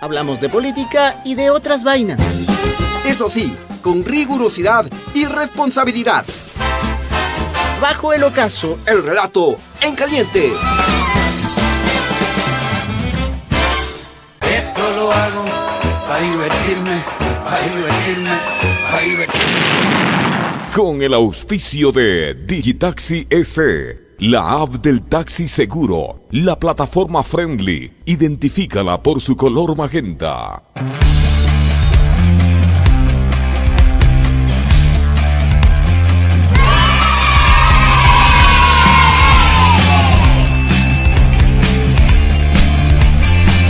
Hablamos de política y de otras vainas. Eso sí, con rigurosidad y responsabilidad. Bajo el ocaso, el relato en caliente. Esto lo hago para divertirme, para divertirme, para divertirme. Con el auspicio de Digitaxi S. La app del taxi seguro, la plataforma friendly, identifícala por su color magenta.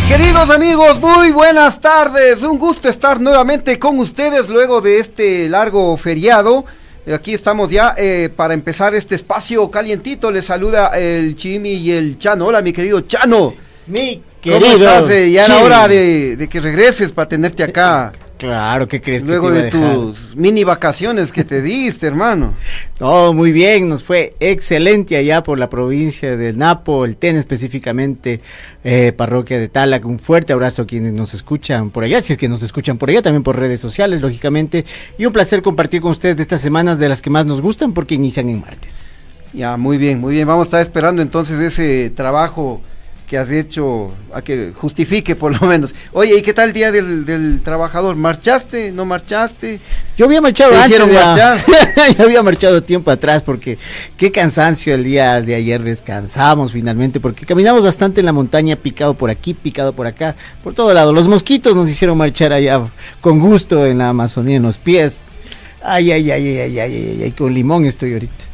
Queridos amigos, muy buenas tardes. Un gusto estar nuevamente con ustedes luego de este largo feriado. Aquí estamos ya eh, para empezar este espacio calientito. Les saluda el Chimi y el Chano. Hola, mi querido Chano. Mi ¿Cómo querido. estás? Eh, ya era hora de, de que regreses para tenerte acá. Claro, ¿qué crees que Luego de tus mini vacaciones que te diste, hermano. Oh, muy bien, nos fue excelente allá por la provincia del Napo, el TEN específicamente, eh, parroquia de Talac. Un fuerte abrazo a quienes nos escuchan por allá, si es que nos escuchan por allá, también por redes sociales, lógicamente. Y un placer compartir con ustedes de estas semanas de las que más nos gustan porque inician en martes. Ya, muy bien, muy bien. Vamos a estar esperando entonces ese trabajo que has hecho, a que justifique por lo menos. Oye, ¿y qué tal el día del, del trabajador? ¿Marchaste? ¿No marchaste? Yo había marchado ¿Te antes. hicieron ya. marchar? Yo había marchado tiempo atrás porque qué cansancio el día de ayer descansamos finalmente porque caminamos bastante en la montaña, picado por aquí, picado por acá, por todo lado. Los mosquitos nos hicieron marchar allá con gusto en la Amazonía, en los pies. Ay, ay, ay, ay, ay, ay, ay, ay, con limón estoy ahorita.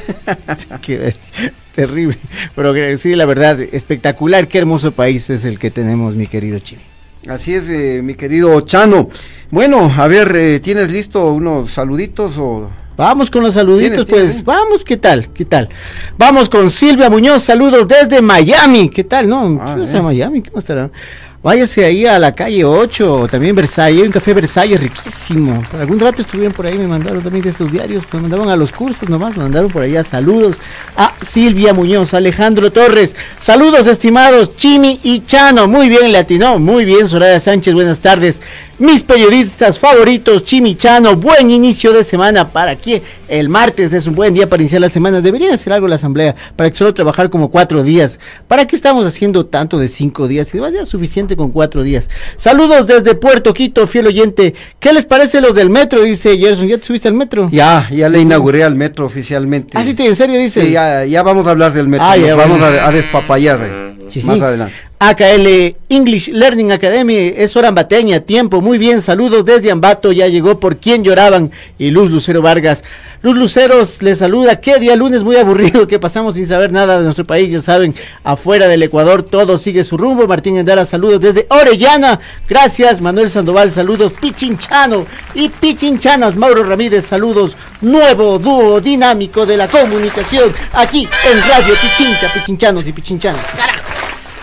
qué bestia, terrible. Pero sí, la verdad, espectacular, qué hermoso país es el que tenemos, mi querido Chile. Así es, eh, mi querido Chano. Bueno, a ver, eh, ¿tienes listo unos saluditos o...? Vamos con los saluditos, ¿Tienes, pues tienes? vamos, ¿qué tal? ¿Qué tal? Vamos con Silvia Muñoz, saludos desde Miami, ¿qué tal? No, Ah, ¿qué eh. Miami? ¿Qué más estará? Váyase ahí a la calle 8, también Versalles, hay un café Versalles riquísimo. Algún rato estuvieron por ahí, me mandaron también de esos diarios, me mandaron a los cursos nomás, me mandaron por allá saludos a Silvia Muñoz, Alejandro Torres, saludos estimados Chimi y Chano, muy bien latino, muy bien Soraya Sánchez, buenas tardes. Mis periodistas favoritos, Chimi Chano, buen inicio de semana para que el martes es un buen día para iniciar la semana. Debería hacer algo la asamblea para que solo trabajar como cuatro días. ¿Para qué estamos haciendo tanto de cinco días? Y vaya suficiente con cuatro días. Saludos desde Puerto Quito, fiel oyente. ¿Qué les parece los del metro? Dice Gerson. ¿Ya te subiste al metro? Ya, ya le inauguré al metro oficialmente. Ah, sí, te- en serio dice. Sí, ya, ya vamos a hablar del metro. Ah, nos ya, vamos bueno. a, a despapallar eh, Sí, más sí. adelante. AKL English Learning Academy es hora ambateña, tiempo, muy bien, saludos desde Ambato, ya llegó por quien lloraban y Luz Lucero Vargas. Luz Luceros les saluda, qué día lunes muy aburrido que pasamos sin saber nada de nuestro país, ya saben, afuera del Ecuador todo sigue su rumbo. Martín Endara, saludos desde Orellana, gracias. Manuel Sandoval, saludos. Pichinchano y Pichinchanas, Mauro Ramírez, saludos. Nuevo dúo dinámico de la comunicación aquí en Radio Pichincha, Pichinchanos y Pichinchanas.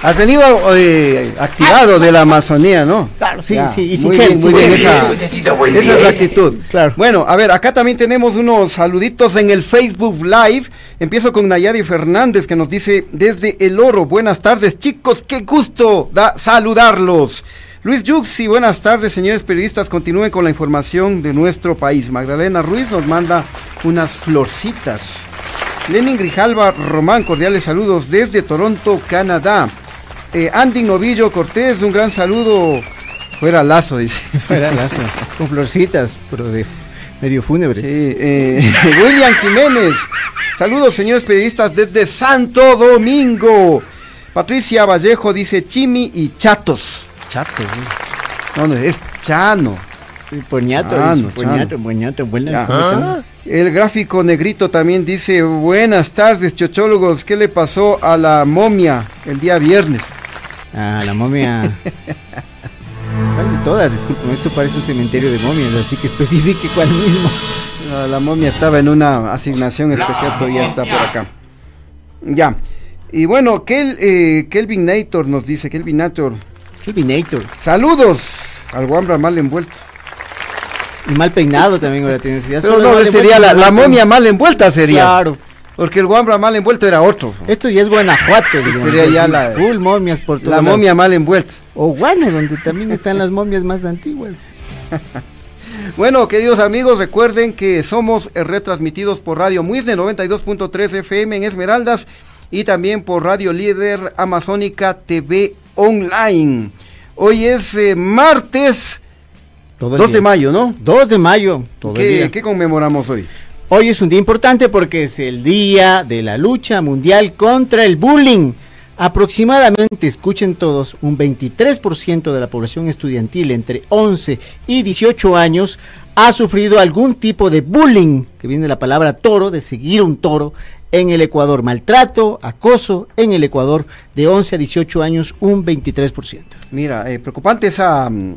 Has venido eh, activado de la Amazonía, ¿no? Claro, sí, Ya, sí, y sin muy gel, bien, muy bien, esa, esa es la actitud. Claro. Bueno, a ver, acá también tenemos unos saluditos en el Facebook Live. Empiezo con Nayadi Fernández que nos dice desde El Oro, buenas tardes chicos, qué gusto da saludarlos. Luis Yuxi, buenas tardes señores periodistas, continúen con la información de nuestro país. Magdalena Ruiz nos manda unas florcitas. Lenin Grijalva Román, cordiales saludos desde Toronto, Canadá. Eh, Andy Novillo Cortés, un gran saludo. Fuera lazo, dice. Fuera lazo, con florcitas, pero de medio fúnebres. Sí, eh, William Jiménez. Saludos, señores periodistas, desde Santo Domingo. Patricia Vallejo dice Chimi y Chatos. Chatos, ¿no? No, no, es Chano. Poñato, Chano, poñato, poñato, buena. Ya. ¿cómo están? El gráfico negrito también dice, buenas tardes, chochólogos, ¿qué le pasó a la momia el día viernes? Ah, la momia. ¿Cuál de todas? Disculpen, esto parece un cementerio de momias, así que especifique cuál mismo. La, la momia estaba en una asignación especial, pero ya está por acá. Ya. Y bueno, Kel, eh, Kelvin Nator nos dice, Kelvin Nator, Kelvinator. saludos al Wambra mal envuelto. Y mal peinado también ahora tienes. Ya Pero solo no, sería la, la momia mal envuelta sería. Claro. Porque el guambra mal envuelto era otro. Esto ya es Guanajuato, digamos, Sería ya así, la- full momias por todo La momia mal envuelta. O Guano, donde también están las momias más antiguas. Bueno, queridos amigos, recuerden que somos eh, retransmitidos por Radio Muisne 92.3 FM en Esmeraldas y también por Radio Líder Amazónica TV Online. Hoy es eh, martes Todo el 2 de día. mayo, ¿no? 2 de mayo. todo el día. ¿Qué, qué conmemoramos hoy? Hoy es un día importante porque es el día de la lucha mundial contra el bullying. Aproximadamente, escuchen todos, un 23% de la población estudiantil entre 11 y 18 años ha sufrido algún tipo de bullying, que viene de la palabra toro, de seguir un toro, en el Ecuador. Maltrato, acoso en el Ecuador de 11 a 18 años, un 23%. Mira, eh, preocupante esa, mm,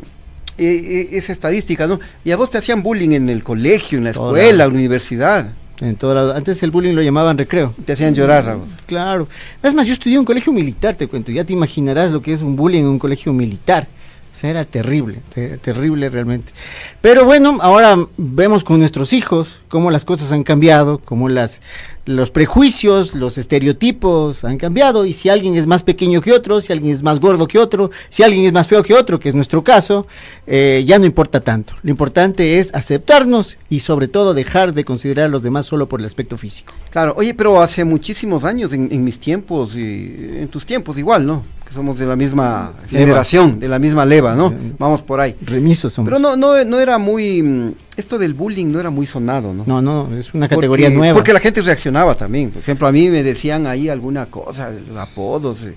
eh, esa estadística, ¿no? Y a vos te hacían bullying en el colegio, en la Toda. escuela, en la universidad. En toda la- antes el bullying lo llamaban recreo. Te hacían llorar a vos. Claro. Es más, yo estudié en un colegio militar, te cuento. Ya te imaginarás lo que es un bullying en un colegio militar. O sea, era terrible, te- terrible realmente. Pero bueno, ahora vemos con nuestros hijos cómo las cosas han cambiado, cómo las, los prejuicios, los estereotipos han cambiado. Y si alguien es más pequeño que otro, si alguien es más gordo que otro, si alguien es más feo que otro, que es nuestro caso, eh, ya no importa tanto. Lo importante es aceptarnos y sobre todo dejar de considerar a los demás solo por el aspecto físico. Claro, oye, pero hace muchísimos años, en, en mis tiempos, y en tus tiempos igual, ¿no? Que somos de la misma Leva. generación, de la misma leva, ¿no? Vamos por ahí. Remisos somos. Pero no, no, no era muy, mm, esto del bullying no era muy sonado, ¿no? No, no, es una categoría Porque- nueva. Porque la gente reaccionaba también. Por ejemplo, a mí me decían ahí alguna cosa, apodos, eh,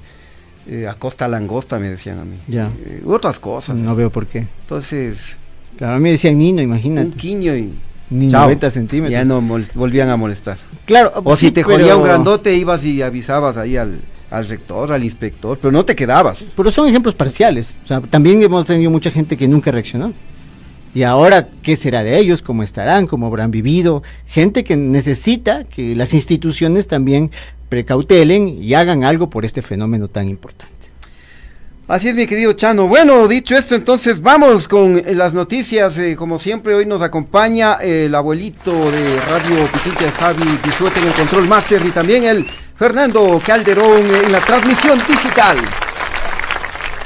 eh, acosta langosta me decían a mí. Ya. Eh, otras cosas. no veo por qué. Entonces, Claro, a mí me decían Nino, un imagínate. quiño y Ni chao. 90 centímetros. ya no volvían a molestar. Claro, O sí, si te pero- jodía un grandote, ibas y avisabas ahí al, al rector, al inspector, pero no te quedabas. Pero son ejemplos parciales. O sea, también hemos tenido mucha gente que nunca reaccionó. Y ahora, ¿qué será de ellos? ¿Cómo estarán? ¿Cómo habrán vivido? Gente que necesita que las instituciones también precautelen y hagan algo por este fenómeno tan importante. Así es, mi querido Chano. Bueno, dicho esto, entonces vamos con eh, las noticias. Eh, como siempre, hoy nos acompaña eh, el abuelito de Radio Pichicha, Javi Pisuete en el Control Master y también el Fernando Calderón en la transmisión digital.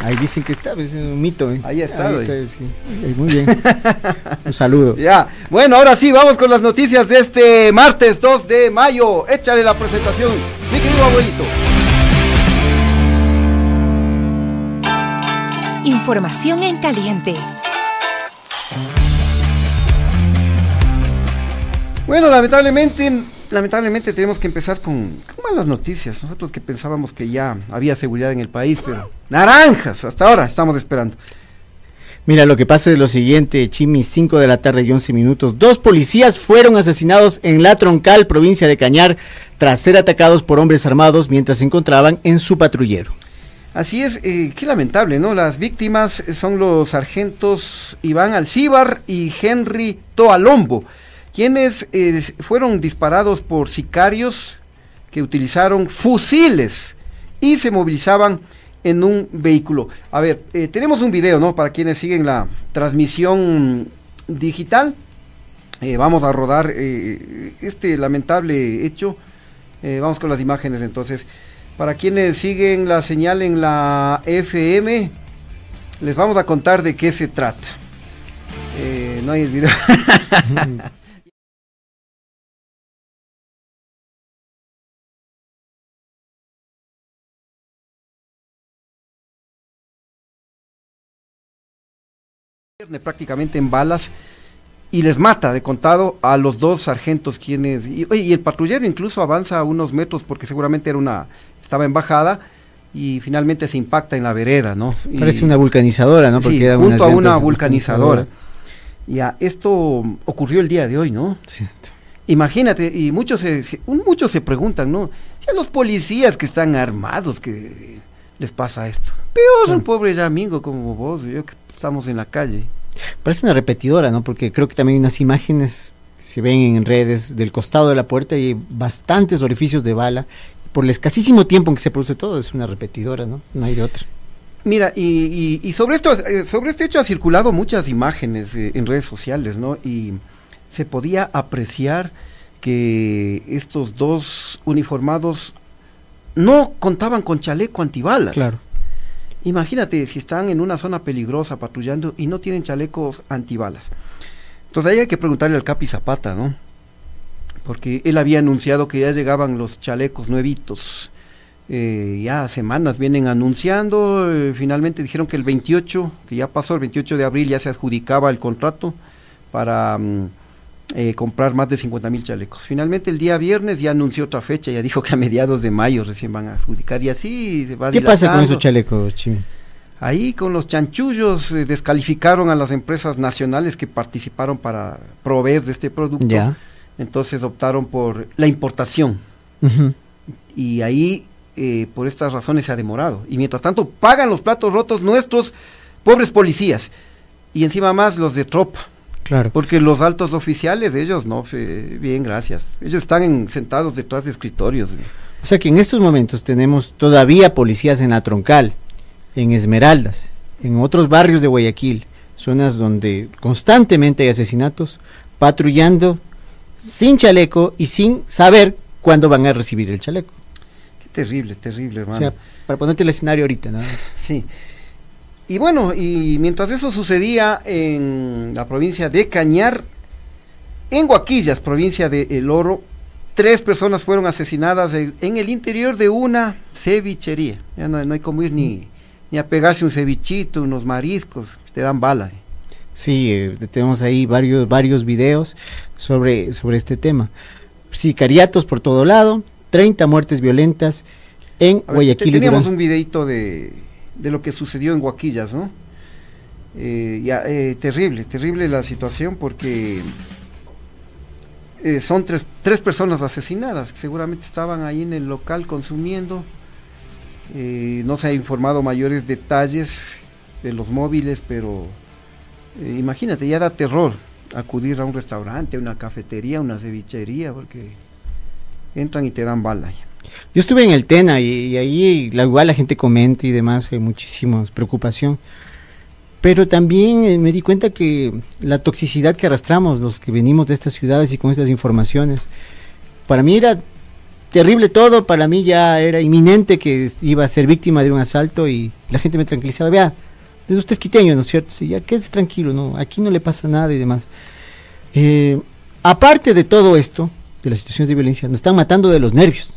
Ahí dicen que está, es un mito. ¿eh? Ahí está, Ahí ahí. está, sí. Ahí, Muy bien. un saludo. Ya, bueno, ahora sí, vamos con las noticias de este martes 2 de mayo. Échale la presentación, mi querido abuelito. Información en caliente. Bueno, lamentablemente, lamentablemente tenemos que empezar con, con malas noticias. Nosotros que pensábamos que ya había seguridad en el país, pero naranjas, hasta ahora estamos esperando. Mira, lo que pasa es lo siguiente, Chimi, 5 de la tarde y 11 minutos. Dos policías fueron asesinados en La Troncal, provincia de Cañar, tras ser atacados por hombres armados mientras se encontraban en su patrullero. Así es, eh, qué lamentable, ¿no? Las víctimas son los sargentos Iván Alcíbar y Henry Toalombo, quienes eh, fueron disparados por sicarios que utilizaron fusiles y se movilizaban en un vehículo. A ver, eh, tenemos un video, ¿no? Para quienes siguen la transmisión digital. Eh, vamos a rodar este lamentable hecho. Vamos con las imágenes entonces. Para quienes siguen la señal en la FM, les vamos a contar de qué se trata. No hay el video. prácticamente en balas y les mata de contado a los dos sargentos quienes y, y el patrullero incluso avanza unos metros porque seguramente era una estaba en bajada y finalmente se impacta en la vereda, ¿no? Y- Parece una vulcanizadora, ¿no? sí, junto a una vulcanizadora. Ya, esto ocurrió el día de hoy, ¿no? Imagínate, y muchos se, se- un- muchos se preguntan, ¿no? Si a los policías que están armados que les pasa esto. Peor un pobre amigo como vos, yo que estamos en la calle. Parece una repetidora, ¿no? Porque creo que también hay unas imágenes que se ven en redes del costado de la puerta y hay bastantes orificios de bala. Por el escasísimo tiempo en que se produce todo, es una repetidora, ¿no? No hay de otra. Mira, y, y- y sobre esto, eh, sobre este hecho ha circulado muchas imágenes eh, en redes sociales, ¿no? Y se podía apreciar que estos dos uniformados no contaban con chaleco antibalas. Claro. Imagínate si están en una zona peligrosa patrullando y no tienen chalecos antibalas. Entonces ahí hay que preguntarle al Capi Zapata, ¿no? Porque él había anunciado que ya llegaban los chalecos nuevitos. Eh, ya semanas vienen anunciando, eh, finalmente dijeron que el 28, que ya pasó el 28 de abril, ya se adjudicaba el contrato para mm, eh, comprar más de 50 mil chalecos. Finalmente el día viernes ya anunció otra fecha, ya dijo que a mediados de mayo recién van a adjudicar y así se va ¿Qué pasa con esos chalecos, Chimi? Ahí con los chanchullos eh, descalificaron a las empresas nacionales que participaron para proveer de este producto. Ya. Entonces optaron por la importación. Y ahí, eh, por estas razones, se ha demorado. Y mientras tanto, pagan los platos rotos nuestros pobres policías. Y encima más los de tropa. Claro. Porque los altos oficiales, ellos no, bien, gracias. Ellos están en- sentados detrás de escritorios. O sea que en estos momentos tenemos todavía policías en la Troncal, en Esmeraldas, en otros barrios de Guayaquil, zonas donde constantemente hay asesinatos, patrullando sin chaleco y sin saber cuándo van a recibir el chaleco. Qué terrible, terrible, hermano. O sea, para ponerte el escenario ahorita, más. Sí. Y bueno, y mientras eso sucedía en la provincia de Cañar, en Guaquillas, provincia de El Oro, tres personas fueron asesinadas en, en el interior de una cevichería. Ya no, no hay como ir ni, ni a pegarse un cevichito, unos mariscos, te dan bala. eh. Sí, eh, tenemos ahí varios, varios videos sobre, sobre este tema. Sicariatos por todo lado, 30 muertes violentas en A Guayaquil. teníamos un videito de, de lo que sucedió en Guaquillas, ¿no? Eh, ya, eh, terrible, terrible la situación porque eh, son tres, tres personas asesinadas, que seguramente estaban ahí en el local consumiendo. No se ha informado mayores detalles de los móviles, pero imagínate, ya da terror acudir a un restaurante, una cafetería, una cevichería, porque entran y te dan bala. Yo estuve en el Tena y, ahí la, igual la gente comenta y demás, hay muchísima preocupación. Pero también eh, me di cuenta que la toxicidad que arrastramos los que venimos de estas ciudades y con estas informaciones, para mí era terrible todo, para mí ya era inminente que iba a ser víctima de un asalto y la gente me tranquilizaba, vea, usted es quiteño, ¿no es cierto? Sí, ya quédese tranquilo, no, aquí no le pasa nada y demás. Eh, aparte de todo esto, de las situaciones de violencia, nos están matando de los nervios.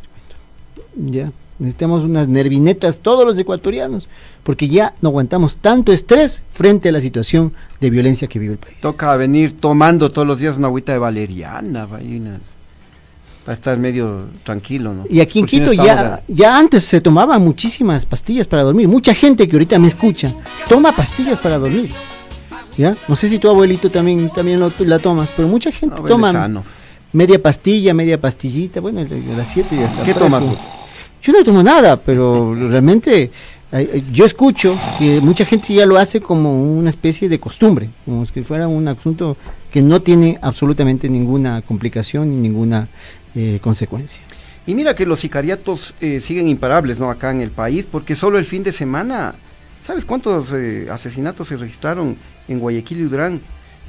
Ya, necesitamos unas nervinetas todos los ecuatorianos, porque ya no aguantamos tanto estrés frente a la situación de violencia que vive el país. Toca venir tomando todos los días una agüita de valeriana, va, y unas- para estar medio tranquilo, ¿no? Y aquí en no Quito ya, ya antes se tomaban muchísimas pastillas para dormir. Mucha gente que ahorita me escucha toma pastillas para dormir. ¿Ya? No sé si tu abuelito también, también lo, la tomas, pero mucha gente no, toma media pastilla, media pastillita, bueno, de, las 7 ya está. ¿Qué tomas vos? Yo no tomo nada, pero realmente yo escucho que mucha gente ya lo hace como una especie de costumbre, como si fuera un asunto que no tiene absolutamente ninguna complicación ni ninguna eh, consecuencia. Y mira que los sicariatos eh, siguen imparables, ¿no? Acá en el país, porque solo el fin de semana, ¿sabes cuántos eh, asesinatos se registraron en Guayaquil y Durán?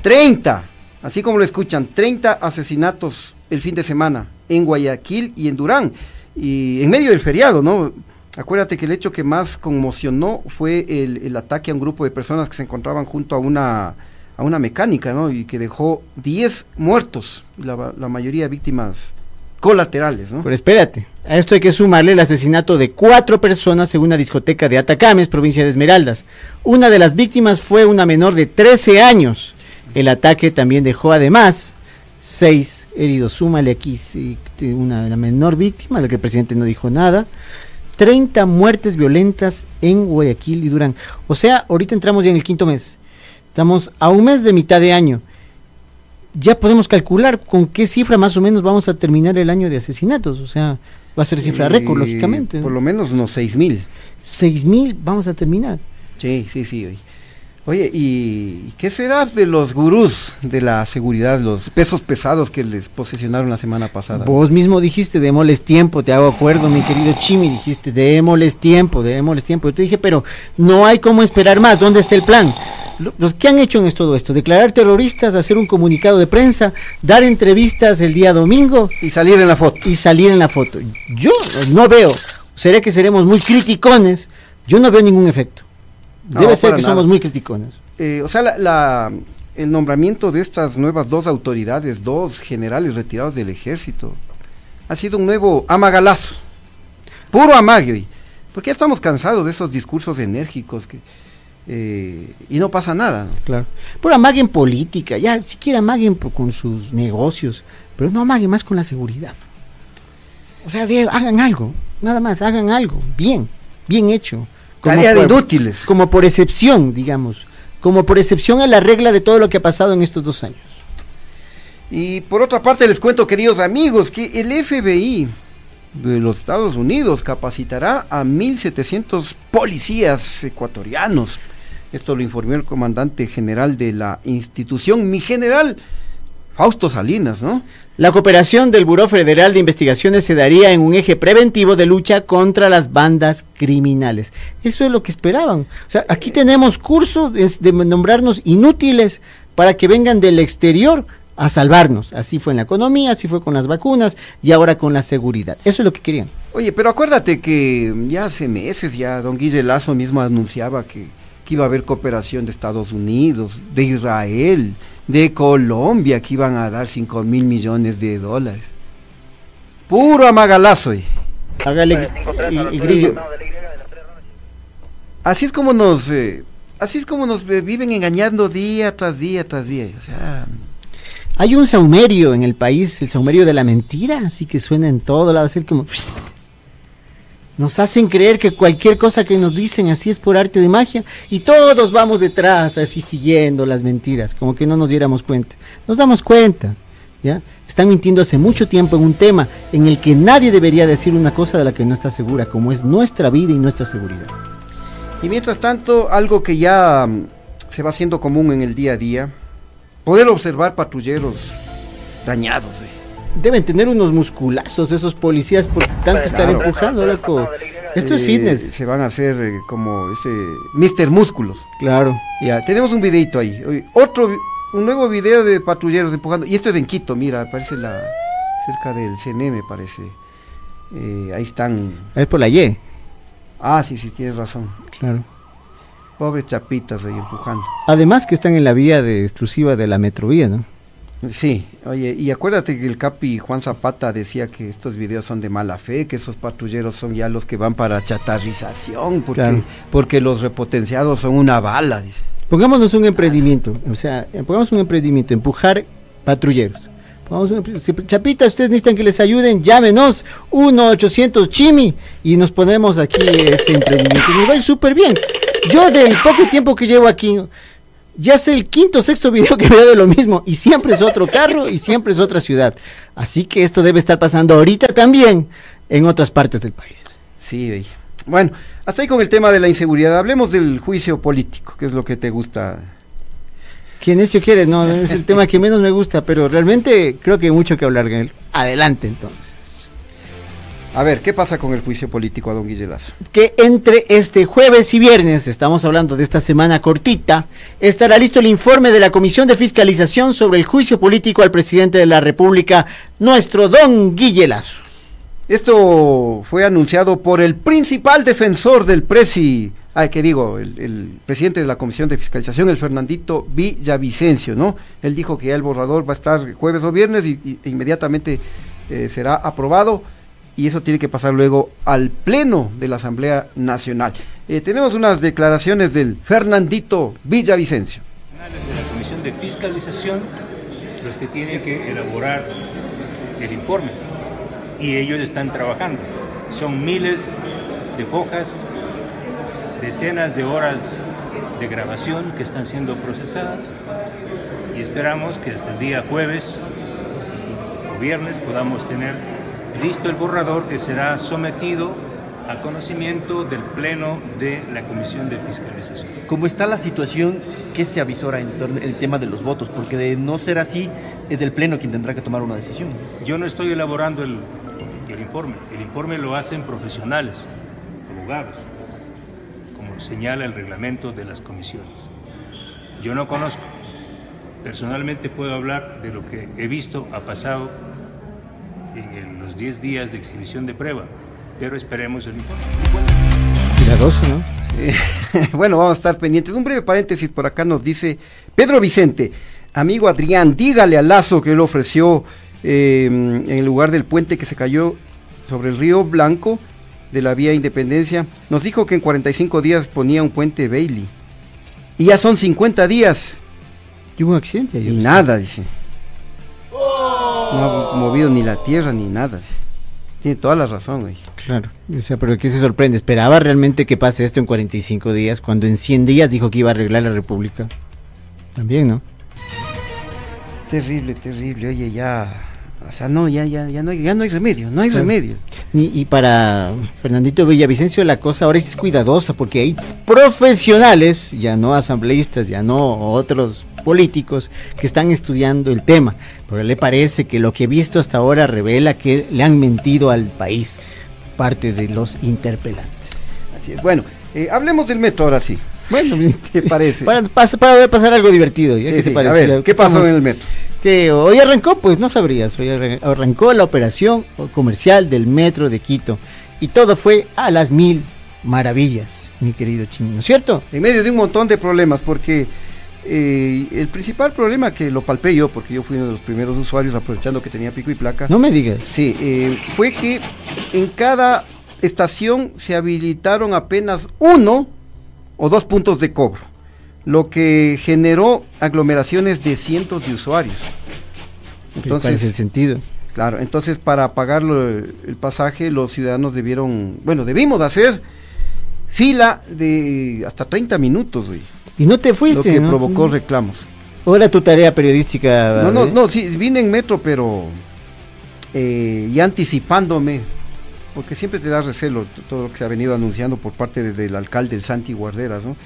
30, así como lo escuchan, 30 asesinatos el fin de semana en Guayaquil y en Durán. Y en medio del feriado, ¿no? Acuérdate que el hecho que más conmocionó fue el, ataque a un grupo de personas que se encontraban junto a una, a una mecánica, ¿no? Y que dejó 10 muertos, la, la mayoría víctimas colaterales, ¿no? Pero espérate, a esto hay que sumarle el asesinato de cuatro personas en una discoteca de Atacames, provincia de Esmeraldas. Una de las víctimas fue una menor de 13 años. El ataque también dejó además seis heridos. Súmale aquí una la menor víctima, de la que el presidente no dijo nada. 30 muertes violentas en Guayaquil y Durán. O sea, ahorita entramos ya en el quinto mes. Estamos a un mes de mitad de año ya podemos calcular con qué cifra más o menos vamos a terminar el año de asesinatos. O sea, va a ser cifra récord, Eh, lógicamente. Por lo menos unos seis mil. Seis mil vamos a terminar. Sí, sí, sí. Oye, ¿y qué será de los gurús de la seguridad, los pesos pesados que les posesionaron la semana pasada? Vos mismo dijiste, démosles tiempo, te hago acuerdo, mi querido Chimi, dijiste, démosles tiempo, démosles tiempo. Yo te dije, pero no hay cómo esperar más, ¿dónde está el plan? Lo- Los que han hecho en todo esto, declarar terroristas, hacer un comunicado de prensa, dar entrevistas el día domingo Y salir en la foto. y salir en la foto. Yo no veo, será que seremos muy criticones, yo no veo ningún efecto. No, Debe ser que nada. somos muy criticones. Eh, o sea, la, la- el nombramiento de estas nuevas dos autoridades, dos generales retirados del ejército, ha sido un nuevo amagalazo. Puro amague. Porque ya estamos cansados de esos discursos enérgicos que, eh, y no pasa nada. ¿no? Claro. Pero amaguen política, ya siquiera amaguen por- con sus negocios, pero no amaguen más con la seguridad. O sea, de- hagan algo, nada más, hagan algo, bien, bien hecho. Tarea de inútiles. Como por excepción, digamos, como por excepción a la regla de todo lo que ha pasado en estos dos años. Y por otra parte les cuento, queridos amigos, que el FBI de los Estados Unidos capacitará a 1.700 policías ecuatorianos. Esto lo informó el comandante general de la institución, mi general Fausto Salinas, ¿no? La cooperación del Buró Federal de Investigaciones se daría en un eje preventivo de lucha contra las bandas criminales. Eso es lo que esperaban. O sea, aquí tenemos cursos de, de nombrarnos inútiles para que vengan del exterior a salvarnos. Así fue en la economía, así fue con las vacunas y ahora con la seguridad. Eso es lo que querían. Oye, pero acuérdate que ya hace meses ya don Guille Lazo mismo anunciaba que, que iba a haber cooperación de Estados Unidos, de Israel, de Colombia, que iban a dar 5 mil millones de dólares. Puro amagalazo. oye. Hágale el, el grillo. Así es como nos, eh, así es como nos eh, viven engañando día tras día tras día. O sea, Hay un saumerio en el país, el saumerio de la mentira, así que suena en todo lado, así como... Nos hacen creer que cualquier cosa que nos dicen así es por arte de magia y todos vamos detrás así siguiendo las mentiras, como que no nos diéramos cuenta. Nos damos cuenta, ¿ya? Están mintiendo hace mucho tiempo en un tema en el que nadie debería decir una cosa de la que no está segura, como es nuestra vida y nuestra seguridad. y mientras tanto, algo que ya mm, se va haciendo común en el día a día, poder observar patrulleros dañados. eh. Deben tener unos musculazos esos policías por tanto estar empujando, loco. Esto es fitness. Se van a hacer eh, como ese Mr. Músculos. Claro. Ya, tenemos un videito ahí. Otro, un nuevo video de patrulleros empujando. Y esto es en Quito, mira, parece la cerca del CNE, me parece. Eh, ahí están. Es por la Y. Ah, sí, sí, tienes razón. Claro. Pobres chapitas ahí empujando. Además que están en la vía de exclusiva de la metrovía, ¿no? Sí, oye, y acuérdate que el capi Juan Zapata decía que estos videos son de mala fe, que esos patrulleros son ya los que van para chatarrización, porque, Claro. porque los repotenciados son una bala, dice. Pongámonos un emprendimiento, o sea, pongamos un emprendimiento, empujar patrulleros. Chapitas, ustedes necesitan que les ayuden, llámenos 1-800 Chimi y nos ponemos aquí ese emprendimiento. Y nos va a ir súper bien. Yo del poco tiempo que llevo aquí, ya es el quinto o sexto video que veo de lo mismo y siempre es otro carro y siempre es otra ciudad. Así que esto debe estar pasando ahorita también en otras partes del país. Sí. Bueno, hasta ahí con el tema de la inseguridad. Hablemos del juicio político, que es lo que te gusta. ¿Quién es si quieres? No, es el tema que menos me gusta, pero realmente creo que hay mucho que hablar de él. Adelante entonces. A ver, ¿qué pasa con el juicio político a don Guille Lazo? Que entre este jueves y viernes, estamos hablando de esta semana cortita, estará listo el informe de la Comisión de Fiscalización sobre el juicio político al presidente de la República, nuestro don Guille Lazo. Esto fue anunciado por el principal defensor del presi, ah, que digo, el, el presidente de la Comisión de Fiscalización, el Fernandito Villavicencio, ¿no? Él dijo que ya el borrador va a estar jueves o viernes y, y- e inmediatamente eh, será aprobado y eso tiene que pasar luego al Pleno de la Asamblea Nacional. Eh, tenemos unas declaraciones del Fernandito Villavicencio. de la Comisión de Fiscalización los que tienen que elaborar el informe y ellos están trabajando. Son miles de hojas, decenas de horas de grabación que están siendo procesadas y esperamos que hasta el día jueves o viernes podamos tener listo el borrador que será sometido a conocimiento del Pleno de la Comisión de Fiscalización. ¿Cómo está la situación? ¿Qué se avisora en torno al tema de los votos? Porque de no ser así, es el Pleno quien tendrá que tomar una decisión. Yo no estoy elaborando el, el informe. El informe lo hacen profesionales, abogados, como señala el reglamento de las comisiones. yo no conozco. Personalmente puedo hablar de lo que he visto, ha pasado en los 10 días de exhibición de prueba, pero esperemos el informe. Cuidadoso, ¿no? bueno, vamos a estar pendientes. Un breve paréntesis por acá nos dice Pedro Vicente, amigo Adrián, dígale a Lazo que él ofreció eh, en el lugar del puente que se cayó sobre el río Blanco de la vía Independencia. Nos dijo que en 45 días ponía un puente Bailey. Y ya son 50 días. Y hubo un accidente. Y nada, dice. No ha movido ni la tierra ni nada. Tiene toda la razón, güey. Claro. O sea, pero ¿qué se sorprende? ¿Esperaba realmente que pase esto en 45 días cuando en 100 días dijo que iba a arreglar la República? También, ¿no? Terrible, terrible. Oye, ya. O sea, no, ya, ya, ya no hay, ya no hay remedio, no hay remedio. Y, y para Fernandito Villavicencio la cosa ahora es cuidadosa porque hay profesionales, ya no asambleístas, ya no otros políticos que están estudiando el tema. Pero le parece que lo que he visto hasta ahora revela que le han mentido al país parte de los interpelantes. Así es. Bueno, eh, hablemos del metro ahora sí. Bueno, ¿Te parece? para, para ver pasar algo divertido. ¿ya? Sí, ¿Qué sí, parece? A ver, ¿qué pasó Vamos. en el metro? que hoy arrancó, pues no sabrías, hoy arran- arrancó la operación comercial del metro de Quito y todo fue a las mil maravillas, mi querido chino, ¿no es cierto? En medio de un montón de problemas, porque eh, el principal problema que lo palpé yo, porque yo fui uno de los primeros usuarios aprovechando que tenía pico y placa, No me digas. sí, eh, fue que en cada estación se habilitaron apenas uno o dos puntos de cobro, lo que generó aglomeraciones de cientos de usuarios. ¿Cuál es el Entonces, sentido? Claro, entonces para pagar el pasaje los ciudadanos debieron, bueno, debimos de hacer fila de hasta 30 minutos, güey, Y no te lo fuiste, que ¿no? provocó reclamos. ¿O era tu tarea periodística? No, no, no, sí, vine en metro, pero eh, ya anticipándome, porque siempre te da recelo todo lo que se ha venido anunciando por parte de- del alcalde, el Santi Guarderas, ¿no?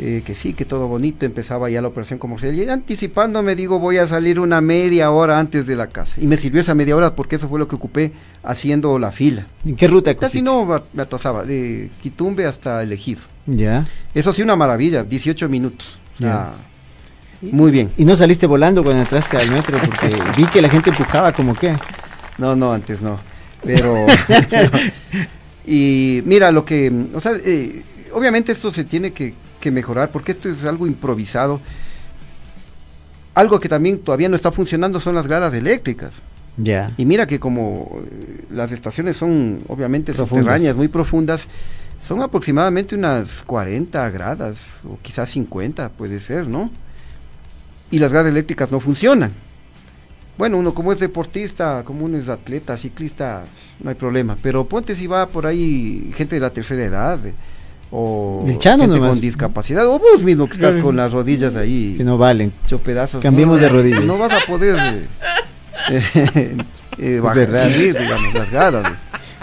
Eh, que sí, que todo bonito, empezaba ya la operación comercial. Y anticipándome, digo, voy a salir una media hora antes de la casa. Y me sirvió esa media hora porque eso fue lo que ocupé haciendo la fila. ¿En qué ruta Casi no me- atrasaba, de Quitumbe hasta Elegido. Ya. Eso sí, una maravilla, 18 minutos. Ya. Ah, muy bien. ¿Y no saliste volando cuando entraste al metro? Porque vi que la gente empujaba como que... No, no, antes no. Pero, pero- y mira lo que, o sea, eh, obviamente esto se tiene que, que mejorar porque esto es algo improvisado. Algo que también todavía no está funcionando son las gradas eléctricas. Ya. Y mira que como eh, las estaciones son obviamente Profundas. subterráneas, muy profundas, son aproximadamente unas 40 gradas o quizás 50 puede ser, ¿no? Y las gradas eléctricas no funcionan. Bueno, uno como es deportista, como uno es atleta, ciclista, no hay problema. Pero ponte si va por ahí gente de la tercera edad o El Chano gente nomás. con discapacidad o vos mismo que estás con las rodillas ahí Que no valen. hecho pedazos. Cambiemos no, de rodillas. No vas a poder eh, eh, eh, bajar, digamos, las gradas. eh.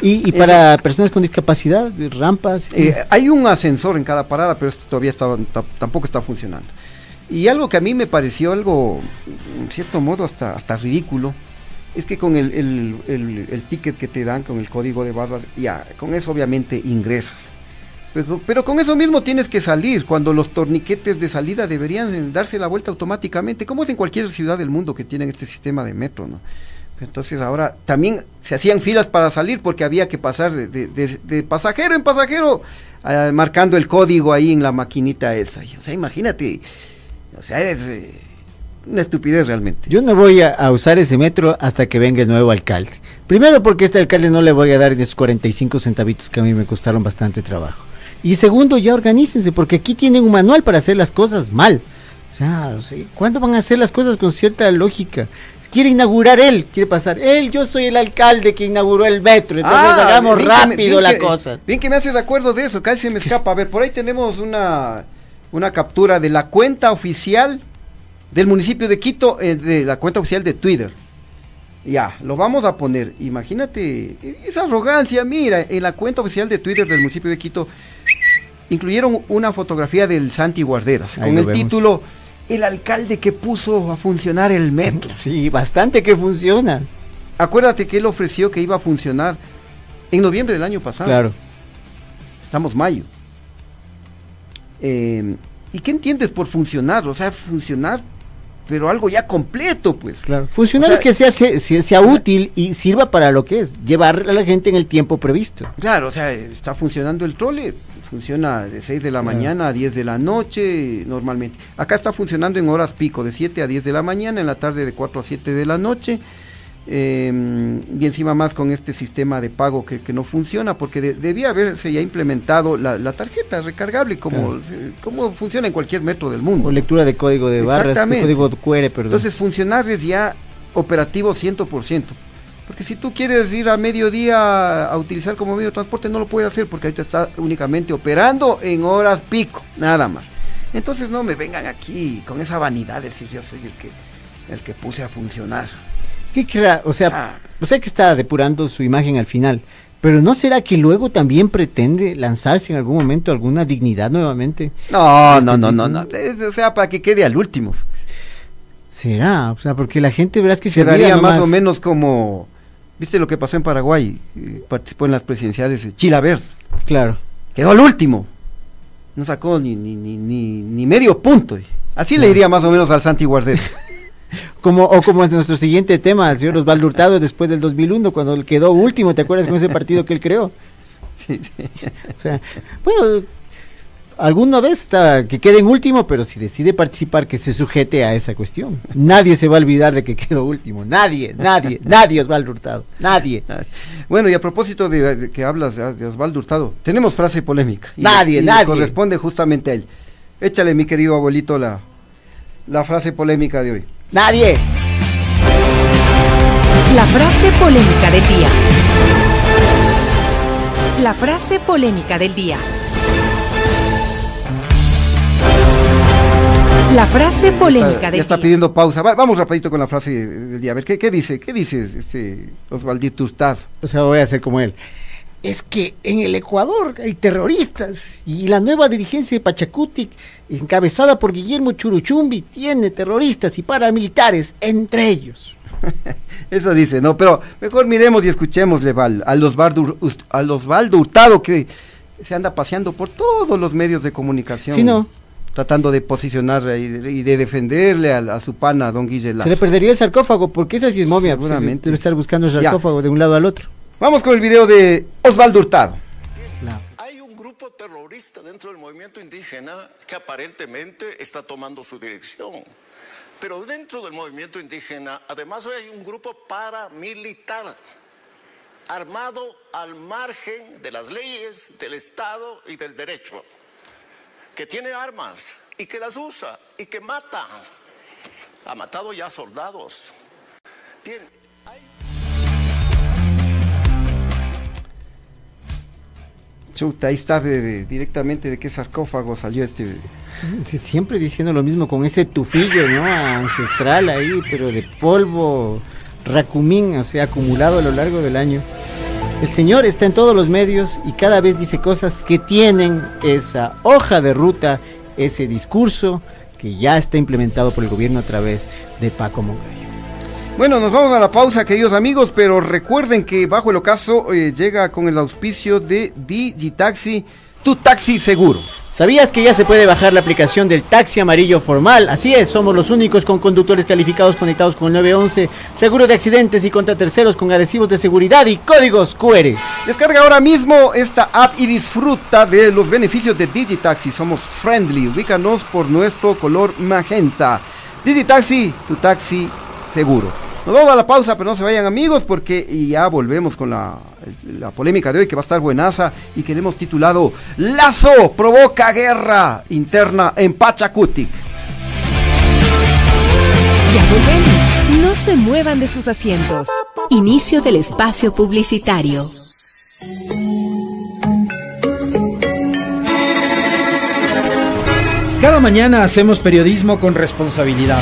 Y, y Eso- para personas con discapacidad, rampas... Eh, hay un ascensor en cada parada, pero esto todavía está, ta- tampoco está funcionando. Y algo que a mí me pareció algo, en cierto modo, hasta, hasta ridículo, es que con el, el- el- el ticket que te dan, con el código de barras, ya, con eso obviamente ingresas. Pero, pero con eso mismo tienes que salir, cuando los torniquetes de salida deberían darse la vuelta automáticamente, como es en cualquier ciudad del mundo que tienen este sistema de metro, ¿no? Entonces ahora también se hacían filas para salir porque había que pasar de, pasajero en pasajero, ah, marcando el código ahí en la maquinita esa. O sea, imagínate, o sea, es eh, una estupidez realmente. Yo no voy a, a usar ese metro hasta que venga el nuevo alcalde. Primero porque este alcalde no le voy a dar esos 45 centavitos que a mí me costaron bastante trabajo. Y segundo, ya organícense, porque aquí tienen un manual para hacer las cosas mal. O sea, ¿cuándo van a hacer las cosas con cierta lógica? Quiere inaugurar él, quiere pasar. Él, yo soy el alcalde que inauguró el metro, entonces Ah, hagamos bien rápido bien la que- cosa. Bien que me haces acuerdo de eso, casi se me escapa. A ver, por ahí tenemos una, una captura de la cuenta oficial del municipio de Quito, eh, de la cuenta oficial de Twitter. Ya, lo vamos a poner. Imagínate esa arrogancia. Mira, en la cuenta oficial de Twitter del municipio de Quito incluyeron una fotografía del Santi Guarderas Ahí con el vemos. título El alcalde que puso a funcionar el metro. Sí, bastante que funciona. Acuérdate que él ofreció que iba a funcionar en noviembre del año pasado. Claro. Estamos mayo. Eh, ¿Y qué entiendes por funcionar? O sea, funcionar, pero algo ya completo, pues. Claro. Funcionar O sea, es que sea- sea útil y sirva para lo que es, llevar a la gente en el tiempo previsto. Claro, o sea, está funcionando el trole, funciona de 6 de la Claro. mañana a 10 de la noche normalmente. Acá está funcionando en horas pico, de 7 a 10 de la mañana, en la tarde de 4 a 7 de la noche. eh, y encima más con este sistema de pago que, que no funciona, porque de- debía haberse ya implementado la, la tarjeta recargable como, Claro. como funciona en cualquier metro del mundo. O lectura de código de barras, de Exactamente. código QR, perdón. Entonces funcionar es ya operativo 100%. Porque si tú quieres ir a mediodía a utilizar como medio de transporte, no lo puedes hacer porque ahorita está únicamente operando en horas pico, nada más. Entonces no me vengan aquí con esa vanidad de decir yo soy el que, el que puse a funcionar. ¿Qué querrá? O sea, Ah. o sea que está depurando su imagen al final. Pero ¿no será que luego también pretende lanzarse en algún momento alguna dignidad nuevamente? No, Este no, no, tipo. no, no. Es- o sea, para que quede al último. ¿Será? O sea, porque la gente verás que se Quedaría más o menos como, ¿viste lo que pasó en Paraguay? Eh, Participó en las presidenciales eh, Chilaver. Claro. Quedó al último. No sacó ni, ni, ni, ni, ni medio punto. Así le iría más o menos al Santi Guardel. Como, o como en nuestro siguiente tema, el señor Osvaldo Hurtado después del 2001, cuando él quedó último, ¿te acuerdas con ese partido que él creó? Sí, sí. O sea, bueno, alguna vez está, que quede en último, pero si decide participar, que se sujete a esa cuestión. Nadie se va a olvidar de que quedó último. Nadie, nadie, nadie Osvaldo Hurtado. Nadie. Bueno, y a propósito de, de que hablas de, Osvaldo Hurtado, tenemos frase polémica. Y Nadie, y nadie. corresponde justamente a él. Échale, mi querido abuelito, la, la frase polémica de hoy. Nadie. La frase polémica del día. La frase polémica del día. La frase polémica Está- del ya está día. pidiendo pausa. Va- vamos rapidito con la frase del día. A ver, ¿qué, qué dice? ¿Qué dice este Osvaldito Hurtado? O sea, voy a ser como él. Es que en el Ecuador hay terroristas y la nueva dirigencia de Pachacutic, encabezada por Guillermo Churuchumbi, tiene terroristas y paramilitares entre ellos. Eso dice, no, pero mejor miremos y escuchémosle Val, a los Osvaldo, a Osvaldo Hurtado que se anda paseando por todos los medios de comunicación. Sí, no. Tratando de posicionar y de, y de defenderle a, a su pana, don Guille Lazo. Se le perdería el sarcófago porque esa sí es momia. pues, Seguramente. Debe estar buscando el Ya. sarcófago de un lado al otro. Vamos con el video de Osvaldo Hurtado. Hay un grupo terrorista dentro del movimiento indígena que aparentemente está tomando su dirección. Pero dentro del movimiento indígena, además hoy hay un grupo paramilitar, armado al margen de las leyes, del Estado y del derecho, que tiene armas y que las usa y que mata. Ha matado ya soldados. Tiene- Chuta, ahí está de- de- directamente de qué sarcófago salió este. Siempre diciendo lo mismo con ese tufillo, ¿no? Ancestral ahí, pero de polvo, racumín, o sea, acumulado a lo largo del año. El señor está en todos los medios y cada vez dice cosas que tienen esa hoja de ruta, ese discurso que ya está implementado por el gobierno a través de Paco Moncayo. Bueno, nos vamos a la pausa, queridos amigos, pero recuerden que Bajo el Ocaso eh, llega con el auspicio de Digitaxi, tu taxi seguro. ¿Sabías que ya se puede bajar la aplicación del taxi amarillo formal? Así es, somos los únicos con conductores calificados conectados con el 911, seguro de accidentes y contra terceros con adhesivos de seguridad y códigos QR. Descarga ahora mismo esta app y disfruta de los beneficios de Digitaxi. Somos friendly, ubícanos por nuestro color magenta. Digitaxi, tu taxi seguro. Nos vamos a la pausa, pero no se vayan amigos porque ya volvemos con la, la polémica de hoy que va a estar buenaza y que le hemos titulado Lazo provoca guerra interna en Pachacutic. Ya volvemos. No se muevan de sus asientos. Inicio del espacio publicitario. Cada mañana hacemos periodismo con responsabilidad.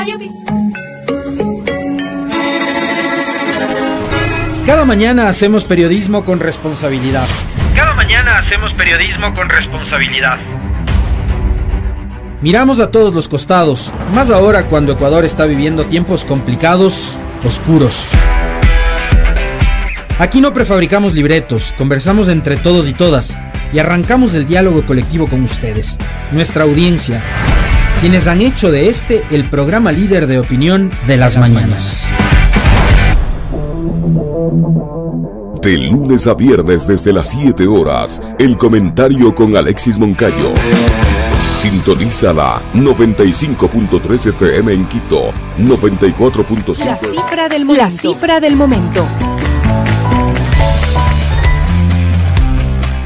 Radio Pi- Cada mañana hacemos periodismo con responsabilidad. Cada mañana hacemos periodismo con responsabilidad. Miramos a todos los costados, más ahora cuando Ecuador está viviendo tiempos complicados, oscuros. Aquí no prefabricamos libretos, conversamos entre todos y todas y arrancamos el diálogo colectivo con ustedes, nuestra audiencia, quienes han hecho de este el programa líder de opinión de las, mañanas. De lunes a viernes desde las 7 horas, el comentario con Alexis Moncayo. Sintonízala 95.3 FM en Quito, 94.5 La cifra del momento. La cifra del momento.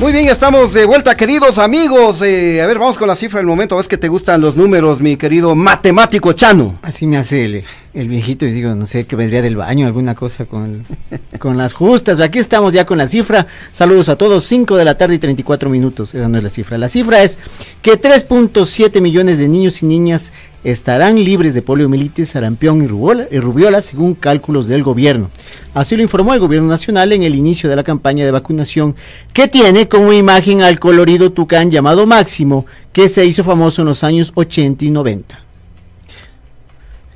Muy bien, estamos de vuelta, queridos amigos. Eh, a ver, vamos con la cifra del momento. ¿Ves que te gustan los números, mi querido matemático Chano? Así me hace el, el viejito y digo, no sé, que vendría del baño, alguna cosa con, el- con las justas. Aquí estamos ya con la cifra. Saludos a todos, 5 de la tarde y 34 minutos. Esa no es la cifra. La cifra es que 3.7 millones de niños y niñas estarán libres de poliomielitis, sarampión y rubiola, y rubiola, según cálculos del gobierno. Así lo informó el gobierno nacional en el inicio de la campaña de vacunación, que tiene como imagen al colorido tucán llamado Máximo, que se hizo famoso en los años 80 y 90